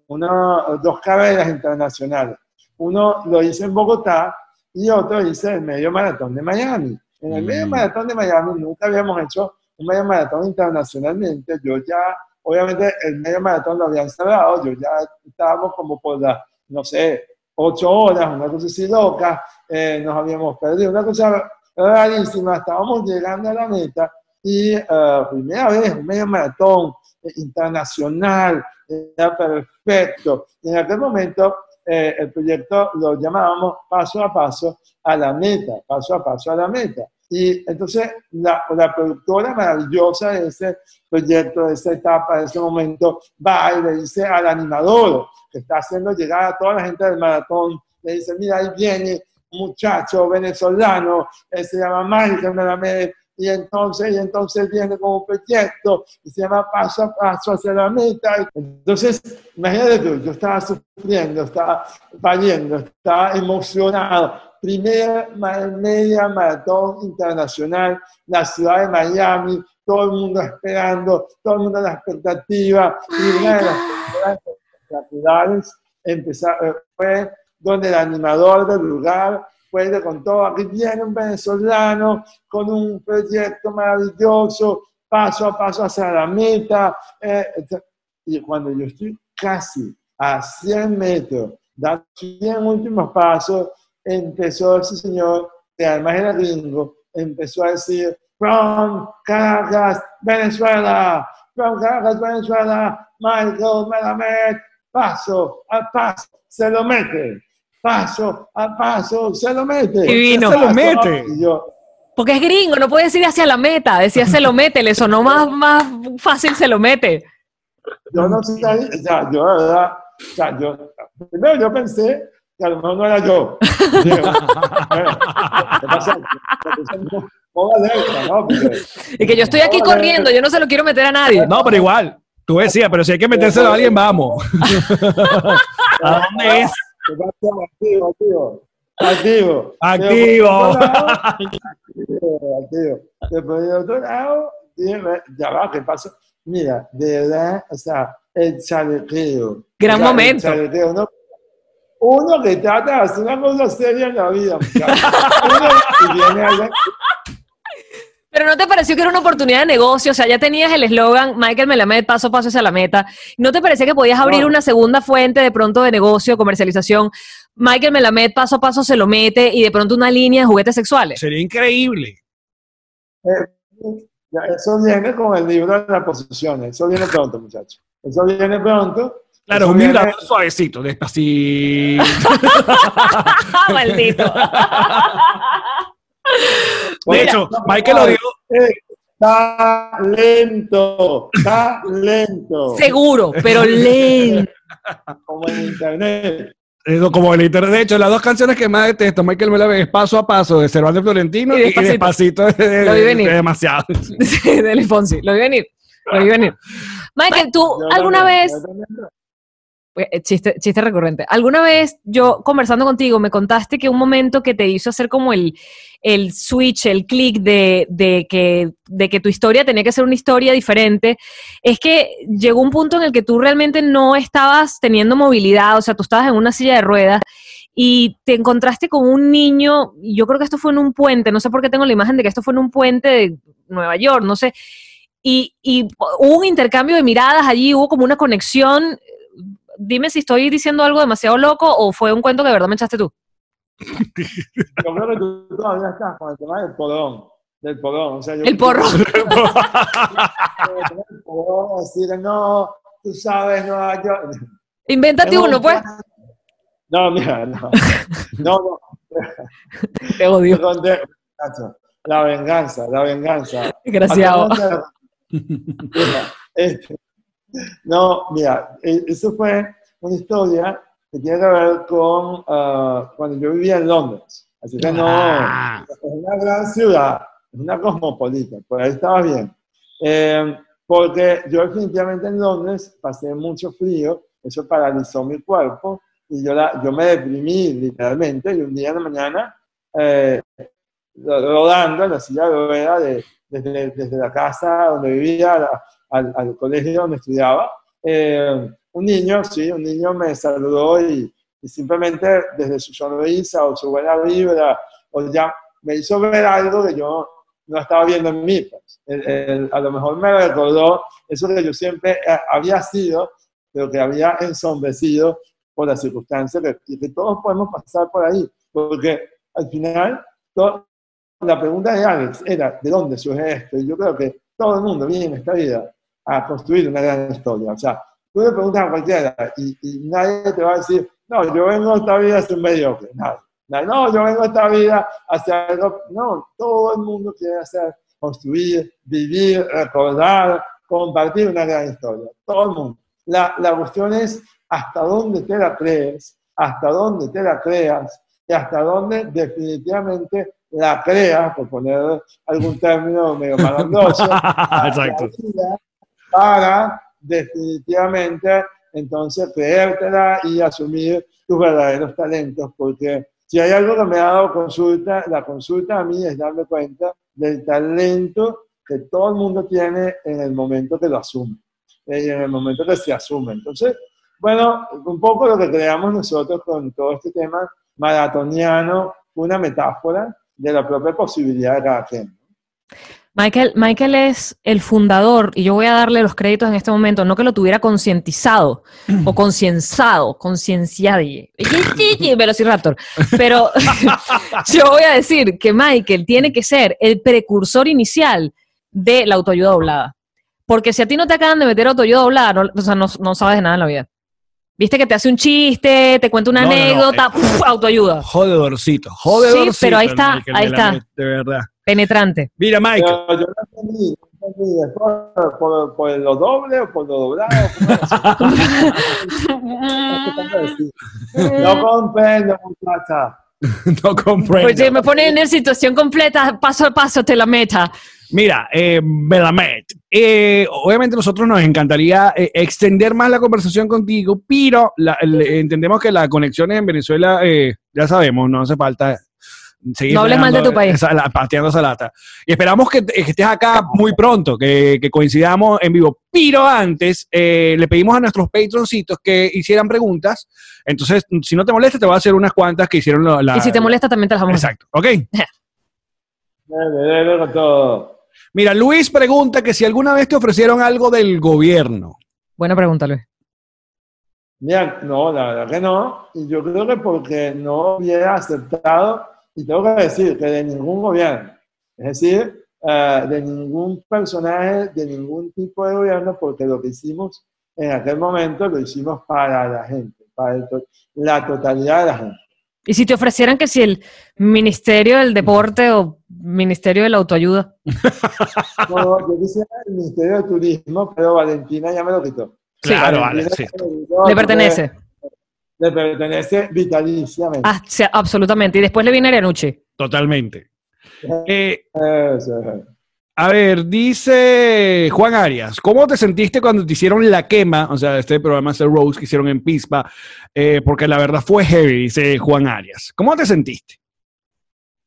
una, dos carreras internacionales. Uno lo hice en Bogotá y otro hice el medio maratón de Miami. En el medio Mm. maratón de Miami nunca habíamos hecho un medio maratón internacionalmente. Yo ya, obviamente, el medio maratón lo habían cerrado, yo ya estábamos como por las, no sé, ocho horas, una cosa así loca, eh, nos habíamos perdido, una cosa rarísima, estábamos llegando a la meta y eh, primera vez un medio maratón eh, internacional, era perfecto. En aquel momento eh, el proyecto lo llamábamos paso a paso a la meta, paso a paso a la meta. Y entonces la, la productora maravillosa de ese proyecto, de esa etapa, de ese momento, va y le dice al animador que está haciendo llegar a toda la gente del maratón, le dice, mira, ahí viene un muchacho venezolano, él se llama Michael Melamed, y entonces, y entonces viene un proyecto y se llama paso a paso hacia la meta. Entonces, imagínate tú, yo estaba sufriendo, estaba valiendo, estaba emocionado. Primera media maratón internacional, la ciudad de Miami, todo el mundo esperando, todo el mundo en la expectativa. Y una de las espectaculares empezar, eh, fue donde el animador del lugar y le contó, aquí viene un venezolano con un proyecto maravilloso, paso a paso hacia la meta. eh, y cuando yo estoy casi a 100 metros, dando 100 últimos pasos, empezó ese señor, que además era gringo, empezó a decir, from Caracas, Venezuela, from Caracas, Venezuela, Michael Melamed, paso a paso, se lo mete, paso a paso, se lo mete. Divino. Se lo mete. Y yo, Porque es gringo, no puede decir hacia la meta. Decía se lo mete, le sonó más, más fácil se lo mete. yo no sé, o sea, yo, de verdad, o sea, yo, primero yo pensé que a lo mejor no era yo. Digo, bueno, ¿qué pasa? Moda alerta, ¿no? Porque- Y que yo estoy aquí corriendo, yo no se lo quiero meter a nadie. No, pero igual. Tú decías, pero si hay que metérselo a alguien, vamos. ¿A dónde es? Activo, activo. Activo. Activo. Activo, activo. Después de otro lado, dime, ya va, ¿qué pasa? Mira, de verdad, o sea, el chalequeo. Gran O sea, el momento. chalequeo, ¿no? Uno que trata de hacer una cosa seria en la vida, muchachos. Uno y viene alguien Pero ¿no te pareció que era una oportunidad de negocio? O sea, ya tenías el eslogan Michael Melamed, paso a paso hacia la meta. ¿No te parecía que podías abrir No. una segunda fuente de pronto de negocio, comercialización? Michael Melamed, paso a paso se lo mete y de pronto una línea de juguetes sexuales. Sería increíble. Eh, ya, eso viene con el libro de las posiciones. Eso viene pronto, muchachos. Eso viene pronto. Claro, un viene- vibrador suavecito, despacito. ¡Ah, maldito! De hecho, Michael lo dijo. Eh, Está lento, está lento. Seguro, pero lento. Como en internet. Eso como el internet. De hecho, las dos canciones que más detesto, Michael me la ve es Paso a Paso de Cervantes Florentino Y y, y Despacito. Despacito de, Lo vi de- venir. de demasiado. Fonsi, lo vi venir. Lo vi venir. Michael, ¿tú alguna vez Chiste, chiste recurrente. ¿Alguna vez yo conversando contigo me contaste que un momento que te hizo hacer como el, el switch, el click de, de, que, de que tu historia tenía que ser una historia diferente, es que llegó un punto en el que tú realmente no estabas teniendo movilidad, o sea, tú estabas en una silla de ruedas y te encontraste con un niño, yo creo que esto fue en un puente, no sé por qué tengo la imagen de que esto fue en un puente de Nueva York, no sé, y, y hubo un intercambio de miradas allí, hubo como una conexión. Dime si estoy diciendo algo demasiado loco o fue un cuento que de verdad me echaste tú. Yo creo que tú todavía estás con el tema del porón. Del porón. O sea, yo- El porro. El porón, decir, no, tú sabes, Nueva York. Invéntate uno, un pues. No, mira, no. No, no. Te odio. La venganza, la venganza. Desgraciado. Este, no, mira, eh, eso fue una historia que tiene que ver con ah, cuando yo vivía en Londres. Así que no, Ah. es una gran ciudad, es una cosmopolita, por ahí estaba bien. Eh, porque yo definitivamente en Londres pasé mucho frío, eso paralizó mi cuerpo y yo, la, yo me deprimí literalmente y un día en la mañana, eh, rodando en la silla de ruedas de, desde, desde la casa donde vivía la- al, al colegio donde estudiaba, eh, un niño, sí, un niño me saludó y, y simplemente desde su sonrisa o su buena vibra, o ya me hizo ver algo que yo no estaba viendo en mí. pues. El- el- a lo mejor me recordó eso que yo siempre había sido, pero que había ensombrecido por las circunstancias que, que todos podemos pasar por ahí. Porque al final, la pregunta de Alex era, ¿de dónde surge esto? Y yo creo que todo el mundo viene en esta vida a construir una gran historia. O sea, tú le preguntas a cualquiera y, y nadie te va a decir, no, yo vengo a esta vida a ser mediocre. Nadie. Nadie, No, yo vengo a esta vida a hacer algo. No, todo el mundo quiere hacer, construir, vivir, recordar, compartir una gran historia. Todo el mundo. La, la cuestión es hasta dónde te la crees, hasta dónde te la creas y hasta dónde definitivamente la creas, por poner algún término medio malandroso, Exacto. para definitivamente entonces creértela y asumir tus verdaderos talentos, porque si hay algo que me ha dado consulta, la consulta a mí es darme cuenta del talento que todo el mundo tiene en el momento que lo asume, eh, y en el momento que se asume. Entonces, bueno, un poco lo que creamos nosotros con todo este tema maratoniano, una metáfora de la propia posibilidad de cada quien. Michael, Michael es el fundador, y yo voy a darle los créditos en este momento, no que lo tuviera concientizado o concienciado, concienciado, Velociraptor, pero yo voy a decir que Michael tiene que ser el precursor inicial de la autoayuda doblada. Porque si a ti no te acaban de meter autoayuda doblada, no, o sea, no, no sabes de nada en la vida. Viste que te hace un chiste, te cuenta una No, no, no, anécdota, eh, ¡puf! autoayuda. Jodedorcito, jodedorcito. Sí, pero ahí está, Michael ahí Melamed, está. De verdad. Penetrante. Mira, Michael. Pero yo no entendí, no entendí. ¿Es por, por, por lo doble o por lo doblado? No comprendo, muchacha. no comprendo. Pues si me ponen en situación completa, paso a paso, te la meta. Mira, eh, Melamed, eh, obviamente nosotros nos encantaría eh, extender más la conversación contigo, pero la- le- entendemos que las conexiones en Venezuela, eh, ya sabemos, no hace falta seguir No hables mal de tu país. esa- la- pateando esa lata. Y esperamos que, que estés acá muy pronto, que, que coincidamos en vivo. Pero antes, eh, le pedimos a nuestros patroncitos que hicieran preguntas. Entonces, si no te molesta, te voy a hacer unas cuantas que hicieron la... la- Y si te molesta, también te las vamos a hacer. Exacto, ¿ok? Dale, dale con todo. Mira, Luis pregunta que si alguna vez te ofrecieron algo del gobierno. Buena pregunta, Luis. Mira, no, la verdad que no. Y yo creo que porque no hubiera aceptado, y tengo que decir que de ningún gobierno, es decir, eh, de ningún personaje, de ningún tipo de gobierno, porque lo que hicimos en aquel momento lo hicimos para la gente, para to- la totalidad de la gente. Y si te ofrecieran que si el Ministerio del Deporte o Ministerio de la Autoayuda. No, yo quisiera el Ministerio de Turismo, pero Valentina ya me lo quitó. Claro, Valentina vale, sí. Le pertenece. Le pertenece vitaliciamente. Ah, sí, absolutamente. Y después le viene Arianucci. Totalmente. Eh, Eso. A ver, dice Juan Arias, ¿cómo te sentiste cuando te hicieron la quema? O sea, este programa es el Rose que hicieron en Pispa, eh, porque la verdad fue heavy, dice Juan Arias. ¿Cómo te sentiste?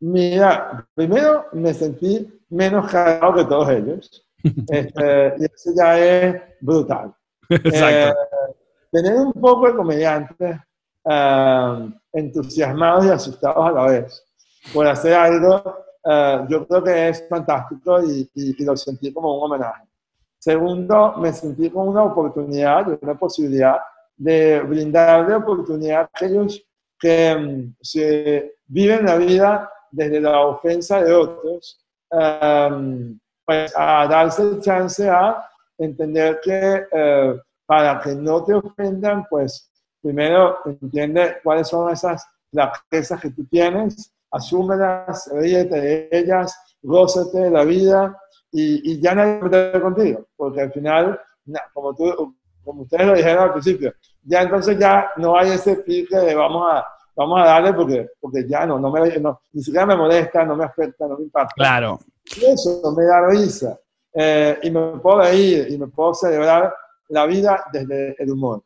Mira, primero me sentí menos cagado que todos ellos. Este, y eso ya es brutal. Exacto. Eh, tener un poco de comediantes eh, entusiasmados y asustados a la vez por hacer algo, eh, yo creo que es fantástico y, y- y lo sentí como un homenaje. Segundo, me sentí con una oportunidad, una posibilidad de brindarle oportunidad a aquellos que mm, se viven la vida desde la ofensa de otros, eh, pues a darse chance a entender que eh, para que no te ofendan, pues primero entiende cuáles son esas flaquezas que tú tienes, asúmelas, ríete de ellas, gózate de la vida y, y ya nadie va contigo, porque al final, na- como, tú, como ustedes lo dijeron al principio, ya entonces ya no hay ese pique de vamos a, vamos a darle porque, porque ya no, no me, no, ni siquiera me molesta, no me afecta, no me impacta. Claro. Y eso me da risa. Eh, y me puedo reír y me puedo celebrar la vida desde el humor.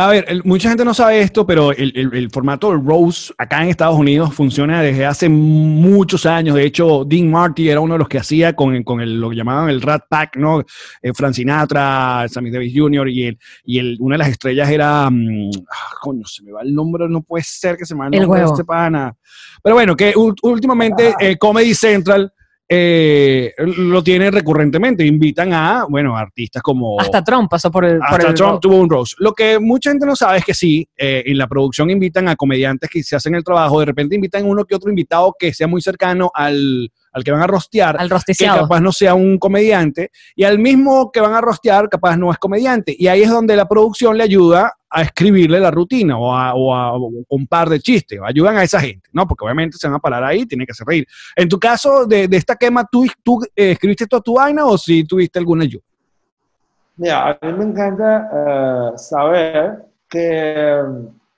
A ver, el- mucha gente no sabe esto, pero el, el- el formato del Rose acá en Estados Unidos funciona desde hace muchos años. De hecho, Dean Marty era uno de los que hacía con, con el, lo que llamaban el Rat Pack, ¿no? Eh, Frank Sinatra, Sammy Davis Jr. y, el, y el, una de las estrellas era. mm, ah, coño, se me va el nombre, no puede ser que se me va el nombre de este pana. Pero bueno, que últimamente eh, Comedy Central eh, lo tiene recurrentemente. Invitan a, bueno, artistas como. Hasta Trump pasó por el. por Hasta el- Trump tuvo un roast. Lo que mucha gente no sabe es que sí, eh, en la producción invitan a comediantes que se hacen el trabajo, de repente invitan uno que otro invitado que sea muy cercano al, al que van a rostear, al que capaz no sea un comediante, y al mismo que van a rostear, capaz no es comediante. Y ahí es donde la producción le ayuda a escribirle la rutina o a, o a- un par de chistes, ayudan a esa gente, ¿no? Porque obviamente se van a parar ahí, tienen que hacer reír. En tu caso, de, de esta quema, ¿tú, tú eh, escribiste toda tu vaina o si tuviste alguna ayuda? Mira, a mí me encanta eh, saber que eh,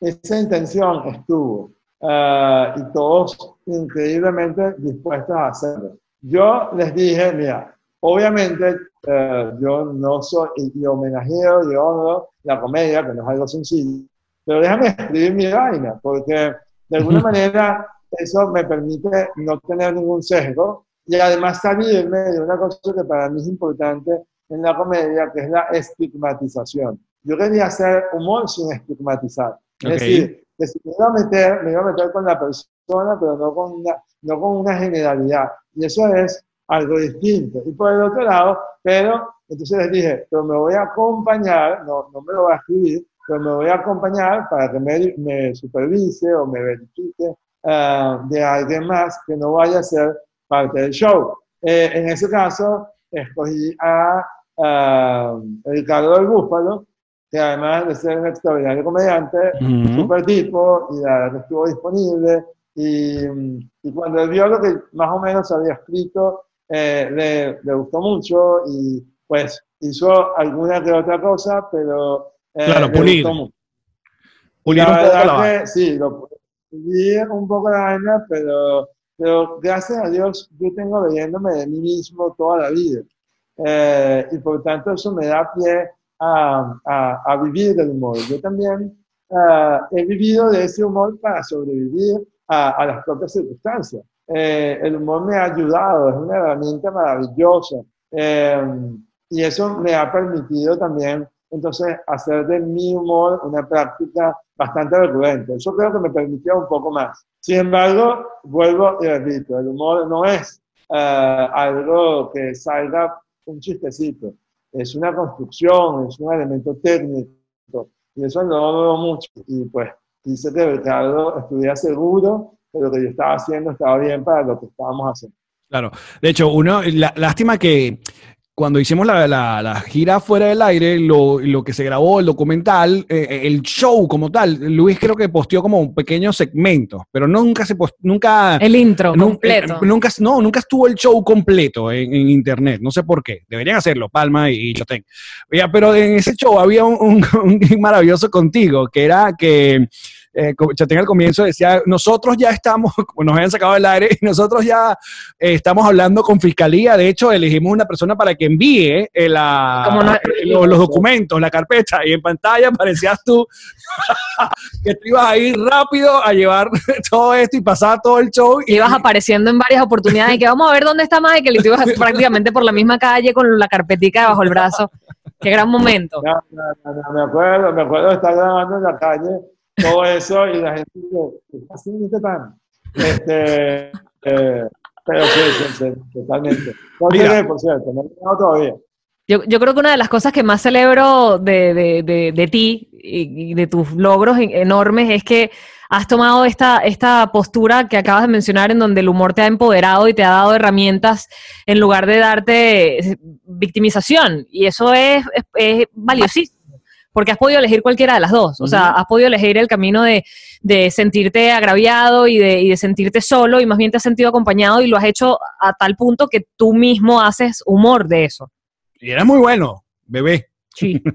esa intención estuvo eh, y todos increíblemente dispuestos a hacerlo. Yo les dije, mira, obviamente eh, yo no soy, y, homenajeo y honro la comedia, que no es algo sencillo, pero déjame escribir mi vaina, porque de alguna manera eso me permite no tener ningún sesgo y además salirme de una cosa que para mí es importante en la comedia, que es la estigmatización. Yo quería hacer humor sin estigmatizar. Es Ok. decir, que si me iba a meter, me iba a meter con la persona, pero no con una, no con una generalidad. Y eso es algo distinto. Y por el otro lado, pero entonces les dije, pero me voy a acompañar, no, no me lo voy a escribir, pero me voy a acompañar para que me, me supervise o me verifique ah, de alguien más que no vaya a ser parte del show. Eh, en ese caso, escogí a ah, Ricardo del Búfalo, que además de ser un extraordinario comediante, Ujú. super tipo, y la que estuvo disponible. Y, y cuando él vio lo que más o menos había escrito, eh, le, le gustó mucho y pues hizo alguna que otra cosa, pero eh, Claro, le pulir. gustó mucho. Pulir La un poco la vaina. sí, lo pulí un poco la vaina, pero, pero gracias a Dios yo tengo leyéndome de mí mismo toda la vida. Eh, y por tanto eso me da pie a, a, a vivir del humor. Yo también eh, he vivido de ese humor para sobrevivir a, a las propias circunstancias. Eh, el humor me ha ayudado, es una herramienta maravillosa. Eh, y eso me ha permitido también entonces hacer de mi humor una práctica bastante recurrente. Eso creo que me permitió un poco más. Sin embargo, vuelvo y repito, el humor no es eh, algo que salga un chistecito, es una construcción, es un elemento técnico, y eso lo veo mucho. Y pues quise que Ricardo estuviera seguro que lo que yo estaba haciendo estaba bien para lo que estábamos haciendo. Claro. De hecho, uno, la- lástima que cuando hicimos la, la- la gira fuera del aire, lo, lo que se grabó, el documental, eh, el show como tal, Luis creo que posteó como un pequeño segmento, pero nunca se post- nunca El intro nun- completo. eh, nunca, no, nunca estuvo el show completo en, en internet. No sé por qué. Deberían hacerlo, Palma y, Chotén. Pero en ese show había un, un, un maravilloso contigo, que era que eh, Chotén al comienzo decía, nosotros ya estamos, como nos habían sacado del aire, y nosotros ya eh, estamos hablando con fiscalía. De hecho, elegimos una persona para que envíe eh, la- no- eh, los, los documentos, la carpeta, y en pantalla aparecías tú que te ibas a ir rápido a llevar todo esto y pasar todo el show. Y ibas apareciendo en varias oportunidades y que vamos a ver dónde está Michael y tú ibas prácticamente por la misma calle con la carpetica bajo el brazo. Qué gran momento. No, no, no, no, me acuerdo, me acuerdo de estar grabando en la calle todo eso y la gente dice, ¿qué haciendo este pan? Este, eh, pero sí, sí, sí, totalmente. No llegué, por cierto, no he todavía. Yo, yo creo que una de las cosas que más celebro de, de- de- de ti y, y de tus logros en- enormes es que has tomado esta, esta postura que acabas de mencionar en donde el humor te ha empoderado y te ha dado herramientas en lugar de darte victimización. Y eso es, es- es valiosísimo. Porque has podido elegir cualquiera de las dos. O sea, has podido elegir el camino de, de sentirte agraviado y de, y de sentirte solo y más bien te has sentido acompañado y lo has hecho a tal punto que tú mismo haces humor de eso. Y era muy bueno, bebé. Sí.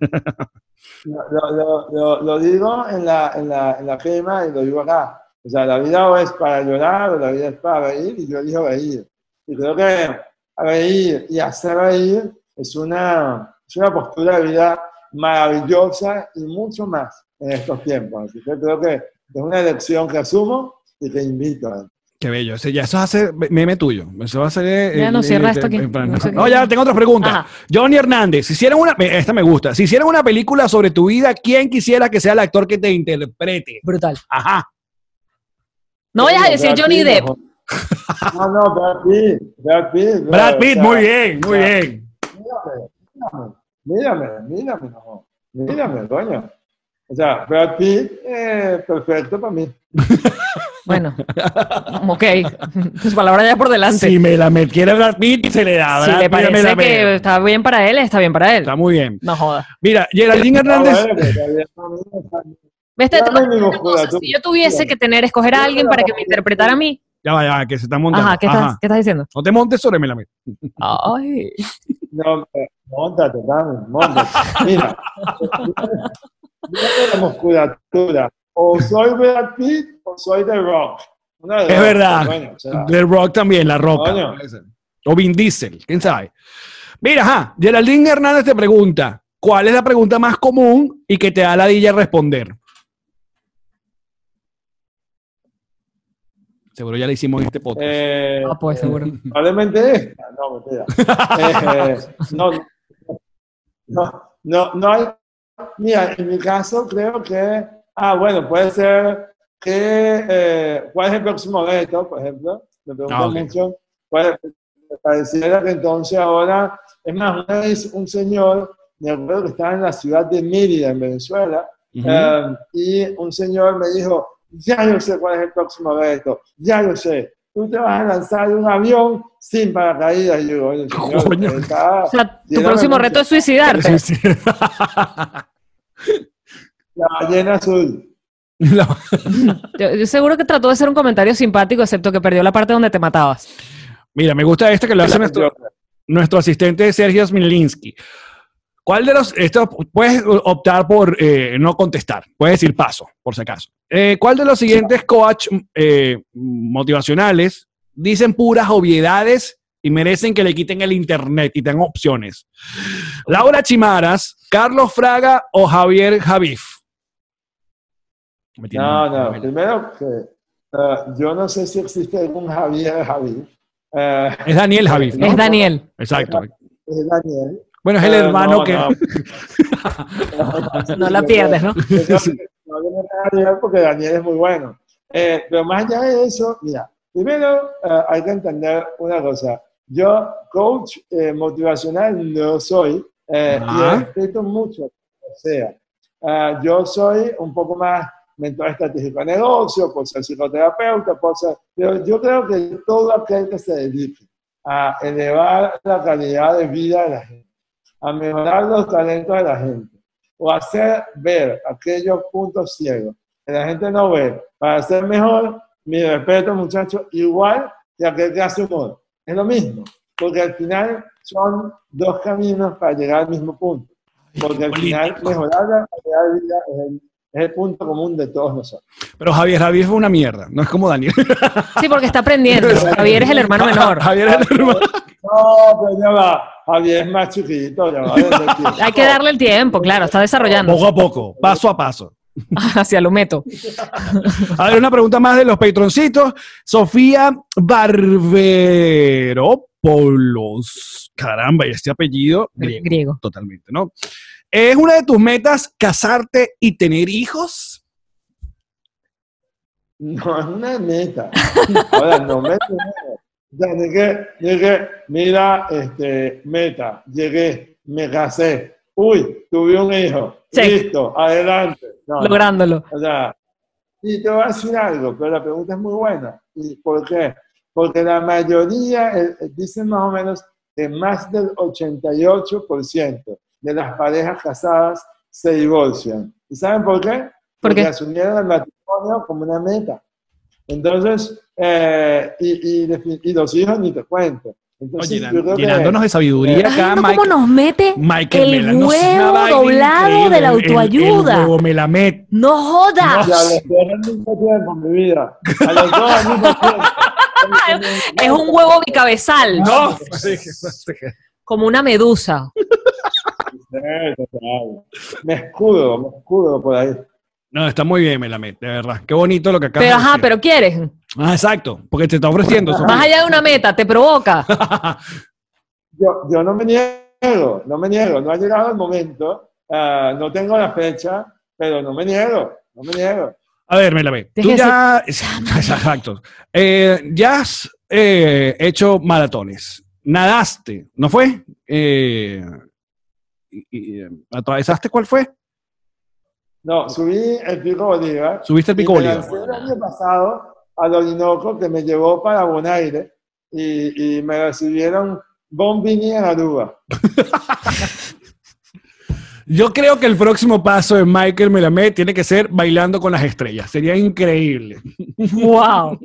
Lo, lo- lo- lo- lo digo en la, en, la, en la firma y lo digo acá. O sea, la vida o es para llorar o la vida es para reír y yo elijo reír. Y creo que reír y hacer reír es una, es una postura de vida maravillosa y mucho más en estos tiempos. Así que creo que es una elección que asumo y que invito. a Qué bello. Ese, ya eso va a ser meme tuyo. Eso va a ser. eh, Ya no, eh, cierra eh, esto aquí. para- No sé No, qué. ya tengo otra pregunta. Ajá. Johnny Hernández, si hicieran una. Esta me gusta. Si hicieran una película sobre tu vida, ¿quién quisiera que sea el actor que te interprete? Brutal. Ajá. No vayas a decir Johnny Depp. no. No, no, Brad Pitt. Brad Pitt. Brad o Pitt, muy bien, muy bien. Mírame, mírame, no. Mírame, coño. O sea, Brad Pitt, eh, perfecto para mí. Bueno, ok. Sus palabras ya por delante. Si me la metiera Brad Pitt, se le da. si Brad le me parece que está bien para él, está bien para él. Está muy bien. No jodas. Mira, Geraldine Ah, Hernández. me. ¿Ves? Si yo tuviese que tener, escoger a alguien para que me interpretara a mí. Ya va, ya va, que se está montando. Ajá, ¿qué Ajá. estás, ¿qué estás diciendo? No te montes sobre me la meto. Ay. No, montate, dame, montate. Mira, mira la musculatura. O soy Brad Pitt o soy The Rock. Una Es verdad. coño, o sea, The Rock también, La Roca. Coño. O Vin Diesel, quién sabe. Mira, ajá, Geraldine Hernández te pregunta, ¿cuál es la pregunta más común y que te da la dilla responder? Seguro ya la hicimos en este podcast. eh, Ah, pues, eh, seguro. Probablemente esta. No, mentira. Eh, no, no, no, no hay. Mira, en mi caso creo que. Ah, bueno, puede ser que. eh, ¿Cuál es el próximo reto, por ejemplo? Me preguntan Ah, ok. mucho. ¿Cuál es- me pareciera que entonces ahora, es más, una vez un señor, me acuerdo que estaba en la ciudad de Mérida, en Venezuela, Ujú. eh, y un señor me dijo, ya yo sé cuál es el próximo reto, ya lo sé. Tú te vas a lanzar de un avión sin paracaídas. Y yo oye, señor, Coño. está- O sea, tu próximo mucho. reto es suicidarte. Sí, sí. la ballena azul. La- Yo, yo seguro que trató de hacer un comentario simpático, excepto que perdió la parte donde te matabas. Mira, me gusta este que lo hace nuestro, nuestro asistente Sergio Smilinski. ¿Cuál de los, esto puedes optar por eh, no contestar, puedes decir paso, por si acaso. Eh, ¿Cuál de los siguientes coach eh, motivacionales dicen puras obviedades y merecen que le quiten el internet y tengan opciones? Laura Chimaras, Carlos Fraga o Javier Javif. No, no, primero que yo no sé si existe algún Javier. Eh, Es Daniel Javif, ¿no? Es Daniel. Exacto. es Daniel. Bueno, es el Eh, hermano no, que... no. No la pierdes, ¿no? No a Daniel porque Daniel es muy bueno. Eh, pero más allá de eso, mira, primero eh, hay que entender una cosa. Yo, coach eh, motivacional, no soy, eh, y Ah. he escrito mucho, o sea, ah, yo soy un poco más mentor estratégico de negocio, por ser psicoterapeuta, por ser, pero yo creo que todo aquel que se dedique a elevar la calidad de vida de la gente, a mejorar los talentos de la gente, o hacer ver aquellos puntos ciegos que la gente no ve, para ser mejor, mi respeto, muchachos, igual que aquel que hace humor. Es lo mismo, porque al final son dos caminos para llegar al mismo punto. Porque al final mejorar la calidad de vida es el, es el punto común de todos nosotros. Pero Javier Javif es una mierda, no es como Daniel. Sí, porque está aprendiendo. Javier es el hermano menor. Javier es el hermano. No, pero ya va. Javier es más chiquito, ya va. tiempo. Hay que darle el tiempo, claro, está desarrollando. Poco a poco, paso a paso. Hacia lo meto. A ver, una pregunta más de los patroncitos. Sofía Barberopoulos. Caramba, y este apellido griego. Griego. Totalmente, ¿no? ¿Es una de tus metas casarte y tener hijos? No es una meta. Ahora, no me Que, de que, mira, este, meta, llegué, me casé, uy, tuve un hijo, listo, adelante. No, no. Lográndolo. O sea, y te voy a decir algo, pero la pregunta es muy buena. ¿Y por qué? Porque la mayoría, dicen más o menos que más del 88% de las parejas casadas se divorcian. ¿Y saben por qué? ¿Por Porque qué? asumieron el matrimonio como una meta. Entonces, eh, y, y, y los hijos ni te cuento. Entonces, Oye, creo que- llenándonos de sabiduría Eh, acá, no, Mike. cómo nos mete Michael el una huevo doblado de la el- el- autoayuda. El, huevo Melamed. No jodas. Y a los dos al mismo tiempo, mi vida. A los dos al mismo tiempo. Es un huevo bicabezal. No. Como una medusa. Sí, total. Me escudo, me escudo por ahí. No, está muy bien, Melamed, de verdad. Qué bonito lo que acabas Pero de ajá, decir. pero quieres. Ah, exacto, porque te está ofreciendo. Sofía. Más allá de una meta, te provoca. Yo, yo no me niego, no me niego, no ha llegado el momento, ah, no tengo la fecha, pero no me niego, no me niego. A ver, Melamed, tú ya... Exacto. Eh, ya has eh, hecho maratones. Nadaste, ¿no fue? Eh, y- y, eh, ¿Atravesaste cuál fue? No, subí el Pico Bolívar. Subiste el Pico y me Bolívar. lancé el año pasado al Orinoco que me llevó para Bonaire y, y me recibieron bombini en Aruba. Yo creo que el próximo paso de Michael Melamed tiene que ser bailando con las estrellas. Sería increíble. wow.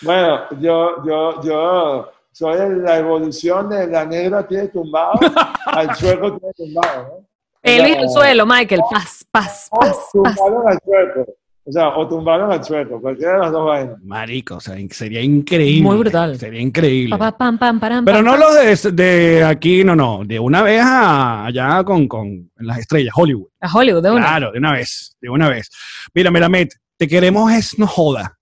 Bueno, yo, yo, yo soy la evolución de la negra tiene tumbado al chueco tiene tumbado. ¿no? Elvis O al suelo, Michael. Paz, paz, O paz, paz. tumbaron al chueco. O sea, o tumbaron al chueco, cualquiera de las dos vainas. Marico, o sea, sería increíble. Muy brutal. Sería increíble. Pa, pa, pam, pam, param, Pero pam, no pam. los de, de aquí, no, no. De una vez a- allá con, con en las estrellas, Hollywood. A Hollywood, de una. Claro, de una vez, de una vez. Mira, Melamed, te queremos es no joda.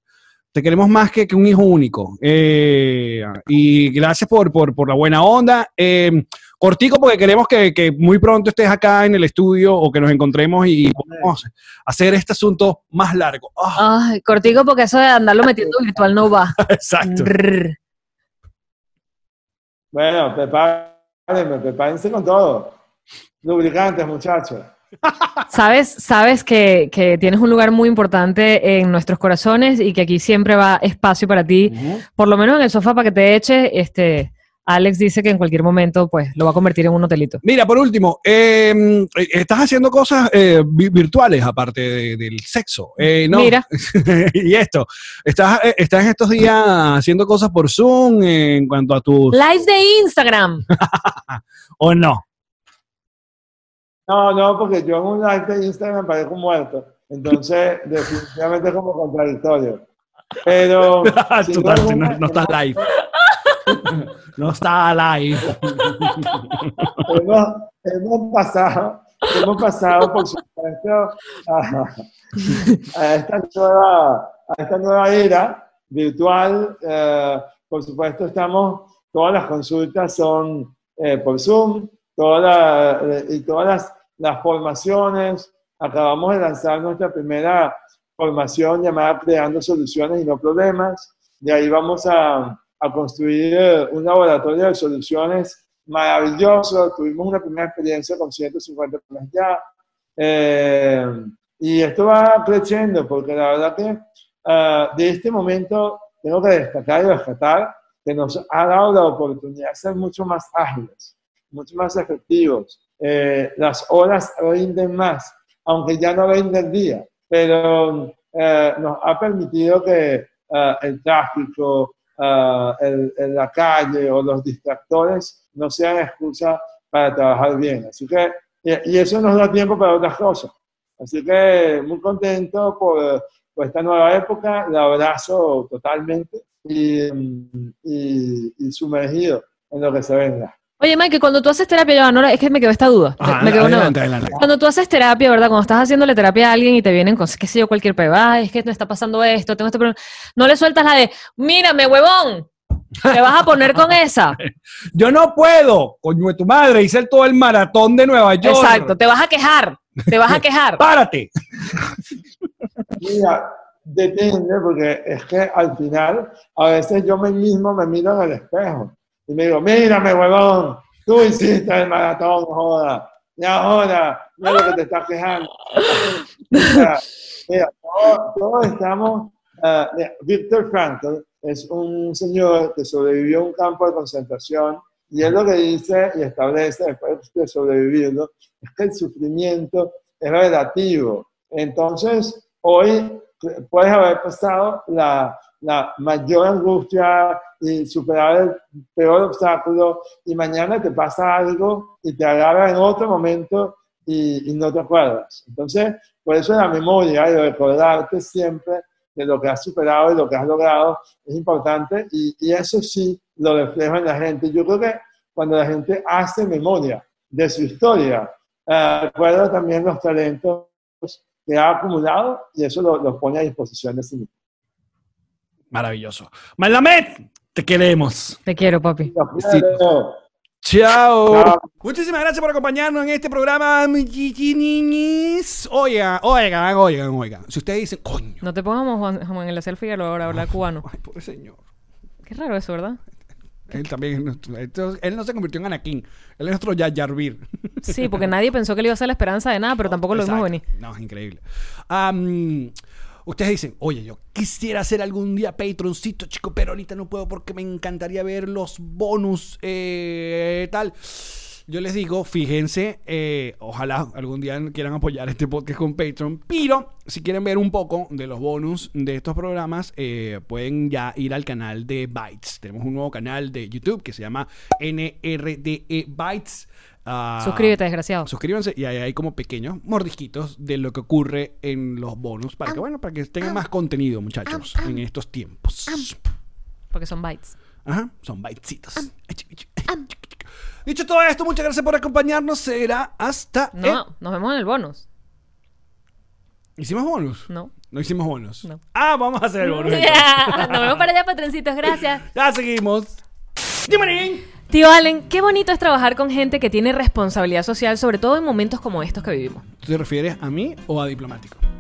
Te queremos más que, que un hijo único. Eh, y gracias por, por, por la buena onda. Eh, cortico, porque queremos que, que muy pronto estés acá en el estudio o que nos encontremos y podamos hacer este asunto más largo. Ah, Ay, cortico porque eso de andarlo metiendo virtual no va. exacto. Brr. Bueno, prepárenme, prepárense con todo. Lubricantes, muchachos. Sabes, sabes que, que tienes un lugar muy importante en nuestros corazones y que aquí siempre va espacio para ti, por lo menos en el sofá para que te eches. Este, Alex dice que en cualquier momento, pues, lo va a convertir en un hotelito. Mira, por último, eh, estás haciendo cosas eh, vi- virtuales aparte de- del sexo. Eh, no. Mira. y esto, estás, eh, estás estos días haciendo cosas por Zoom en cuanto a tus... Live de Instagram. ¿O no? No, no, porque yo en un live de Instagram parezco muerto. Entonces, definitivamente es como contradictorio. Pero. Total, no, no estás live. no está live. hemos, hemos pasado, hemos pasado, por supuesto, a, a esta, nueva, a esta nueva era virtual. Eh, por supuesto, estamos, todas las consultas son eh, por Zoom, todas la- y todas las formaciones. Acabamos de lanzar nuestra primera formación llamada Creando Soluciones y No Problemas. De ahí vamos a, a construir eh, un laboratorio de soluciones maravilloso. Tuvimos una primera experiencia con 150 personas ya. Eh, y esto va creciendo porque la verdad que ah, de este momento tengo que destacar y rescatar que nos ha dado la oportunidad de ser mucho más ágiles, mucho más efectivos. Eh, las horas rinden más, aunque ya no rinden el día, pero eh, nos ha permitido que ah, el tráfico, ah, el- en la calle o los distractores no sean excusa para trabajar bien. Así que, y, eso nos da tiempo para otras cosas. Así que muy contento por, esta nueva época, la abrazo totalmente y, y- y sumergido en lo que se venga. Oye, Mike, cuando tú haces terapia, ya, no, es que me quedó esta duda. Ajá, me quedó una adelante, duda. adelante. Cuando tú haces terapia, ¿verdad? Cuando estás haciéndole terapia a alguien y te vienen cosas, qué sé yo, cualquier peba, "Ay, es que me está pasando esto, tengo este problema. No le sueltas la de, mírame, huevón, te vas a poner con esa. Yo no puedo, coño de tu madre, hice todo el maratón de Nueva York. Exacto, te vas a quejar, te vas a quejar. Párate. Mira, depende, porque es que al final, a veces yo me mismo me miro en el espejo y me digo, mírame, huevón, tú hiciste el maratón, joda, y ahora, mira lo que te estás quejando. Mira, todos, todos estamos, mira, Víctor Frankl es un señor que sobrevivió a un campo de concentración y él lo que dice y establece después de sobrevivirlo es que el sufrimiento es relativo. Entonces, hoy puedes haber pasado la, la mayor angustia y superar el peor obstáculo y mañana te pasa algo y te agarra en otro momento y, y no te acuerdas. Entonces, por eso la memoria y recordarte siempre de lo que has superado y lo que has logrado es importante y, eso sí lo refleja en la gente. Yo creo que cuando la gente hace memoria de su historia, eh, recuerda también los talentos que ha acumulado y eso lo pone a disposición de sí mismo. Maravilloso. Malamet, te queremos. Te quiero, papi. Chao. Chao. Muchísimas gracias por acompañarnos en este programa. Oigan, oigan, oigan, oigan. Si ustedes dicen, coño. No te pongamos Juan, Juan en la selfie ahora ahora hablar cubano. Ay, pobre señor. Qué raro eso, ¿verdad? Él también, es nuestro- entonces, él no se convirtió en Anakin. Él es nuestro Yar Yarvir. Sí, porque nadie pensó que le iba a ser la esperanza de nada, pero tampoco lo vimos venir. No, es increíble. Am, ustedes dicen, oye, yo quisiera hacer algún día Patroncito, chico, pero ahorita no puedo porque me encantaría ver los bonus, eh, tal. Yo les digo, fíjense, eh, ojalá algún día quieran apoyar este podcast con Patreon, pero si quieren ver un poco de los bonus de estos programas, eh, pueden ya ir al canal de Bytes. Tenemos un nuevo canal de YouTube que se llama NRDE Bytes. Ah, Suscríbete, desgraciado. Suscríbanse y ahí hay como pequeños mordisquitos de lo que ocurre en los bonus para que, bueno, para que tengan más contenido, muchachos, en estos tiempos. Porque son bytes. Ajá, son bytecitos. Dicho todo esto, muchas gracias por acompañarnos. Será hasta. No, el- nos vemos en el bonus. ¿Hicimos bonus? No. No hicimos bonus. No. Ah, vamos a hacer el bonus. Nos vemos para allá, patroncitos. Gracias. Ya seguimos. ¡Dimarín! Tío Allen, qué bonito es trabajar con gente que tiene responsabilidad social, sobre todo en momentos como estos que vivimos. ¿Tú te refieres a mí o a diplomático?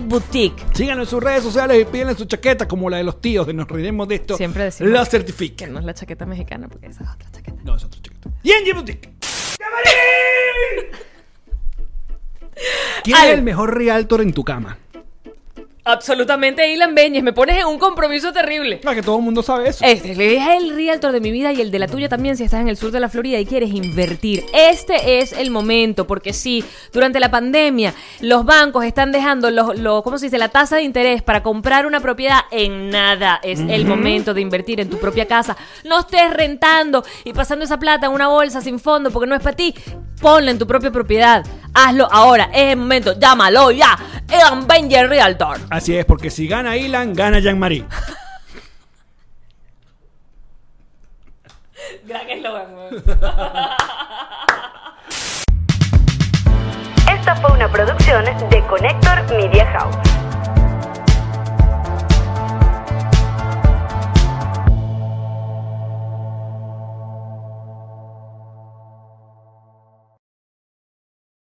Boutique. Síganos en sus redes sociales y pídenle su chaqueta como la de los tíos de Nos Reiremos de esto. Siempre decimos La Que certifiquen. no es la chaqueta mexicana, porque esa es otra chaqueta. No, es otra chaqueta. GNG Boutique. ¡Llamarín! ¿Quién Ay. es el mejor realtor en tu cama? Absolutamente, Ilan Beñez. Me pones en un compromiso terrible. Ah, que todo el mundo sabe eso. Este es el realtor de mi vida y el de la tuya también si estás en el sur de la Florida y quieres invertir. Este es el momento, porque sí, durante la pandemia los bancos están dejando los, los- ¿cómo se dice? la tasa de interés para comprar una propiedad en nada. Es el momento de invertir en tu propia casa. No estés rentando y pasando esa plata en una bolsa sin fondo porque no es para ti. Ponla en tu propia propiedad. Hazlo ahora. Es el momento. Llámalo ya. Ilan Beñez Realtor. Así es, porque si gana Ilan, gana Jean-Marie. Gran eslogan, Esta fue una producción de Connector Media House.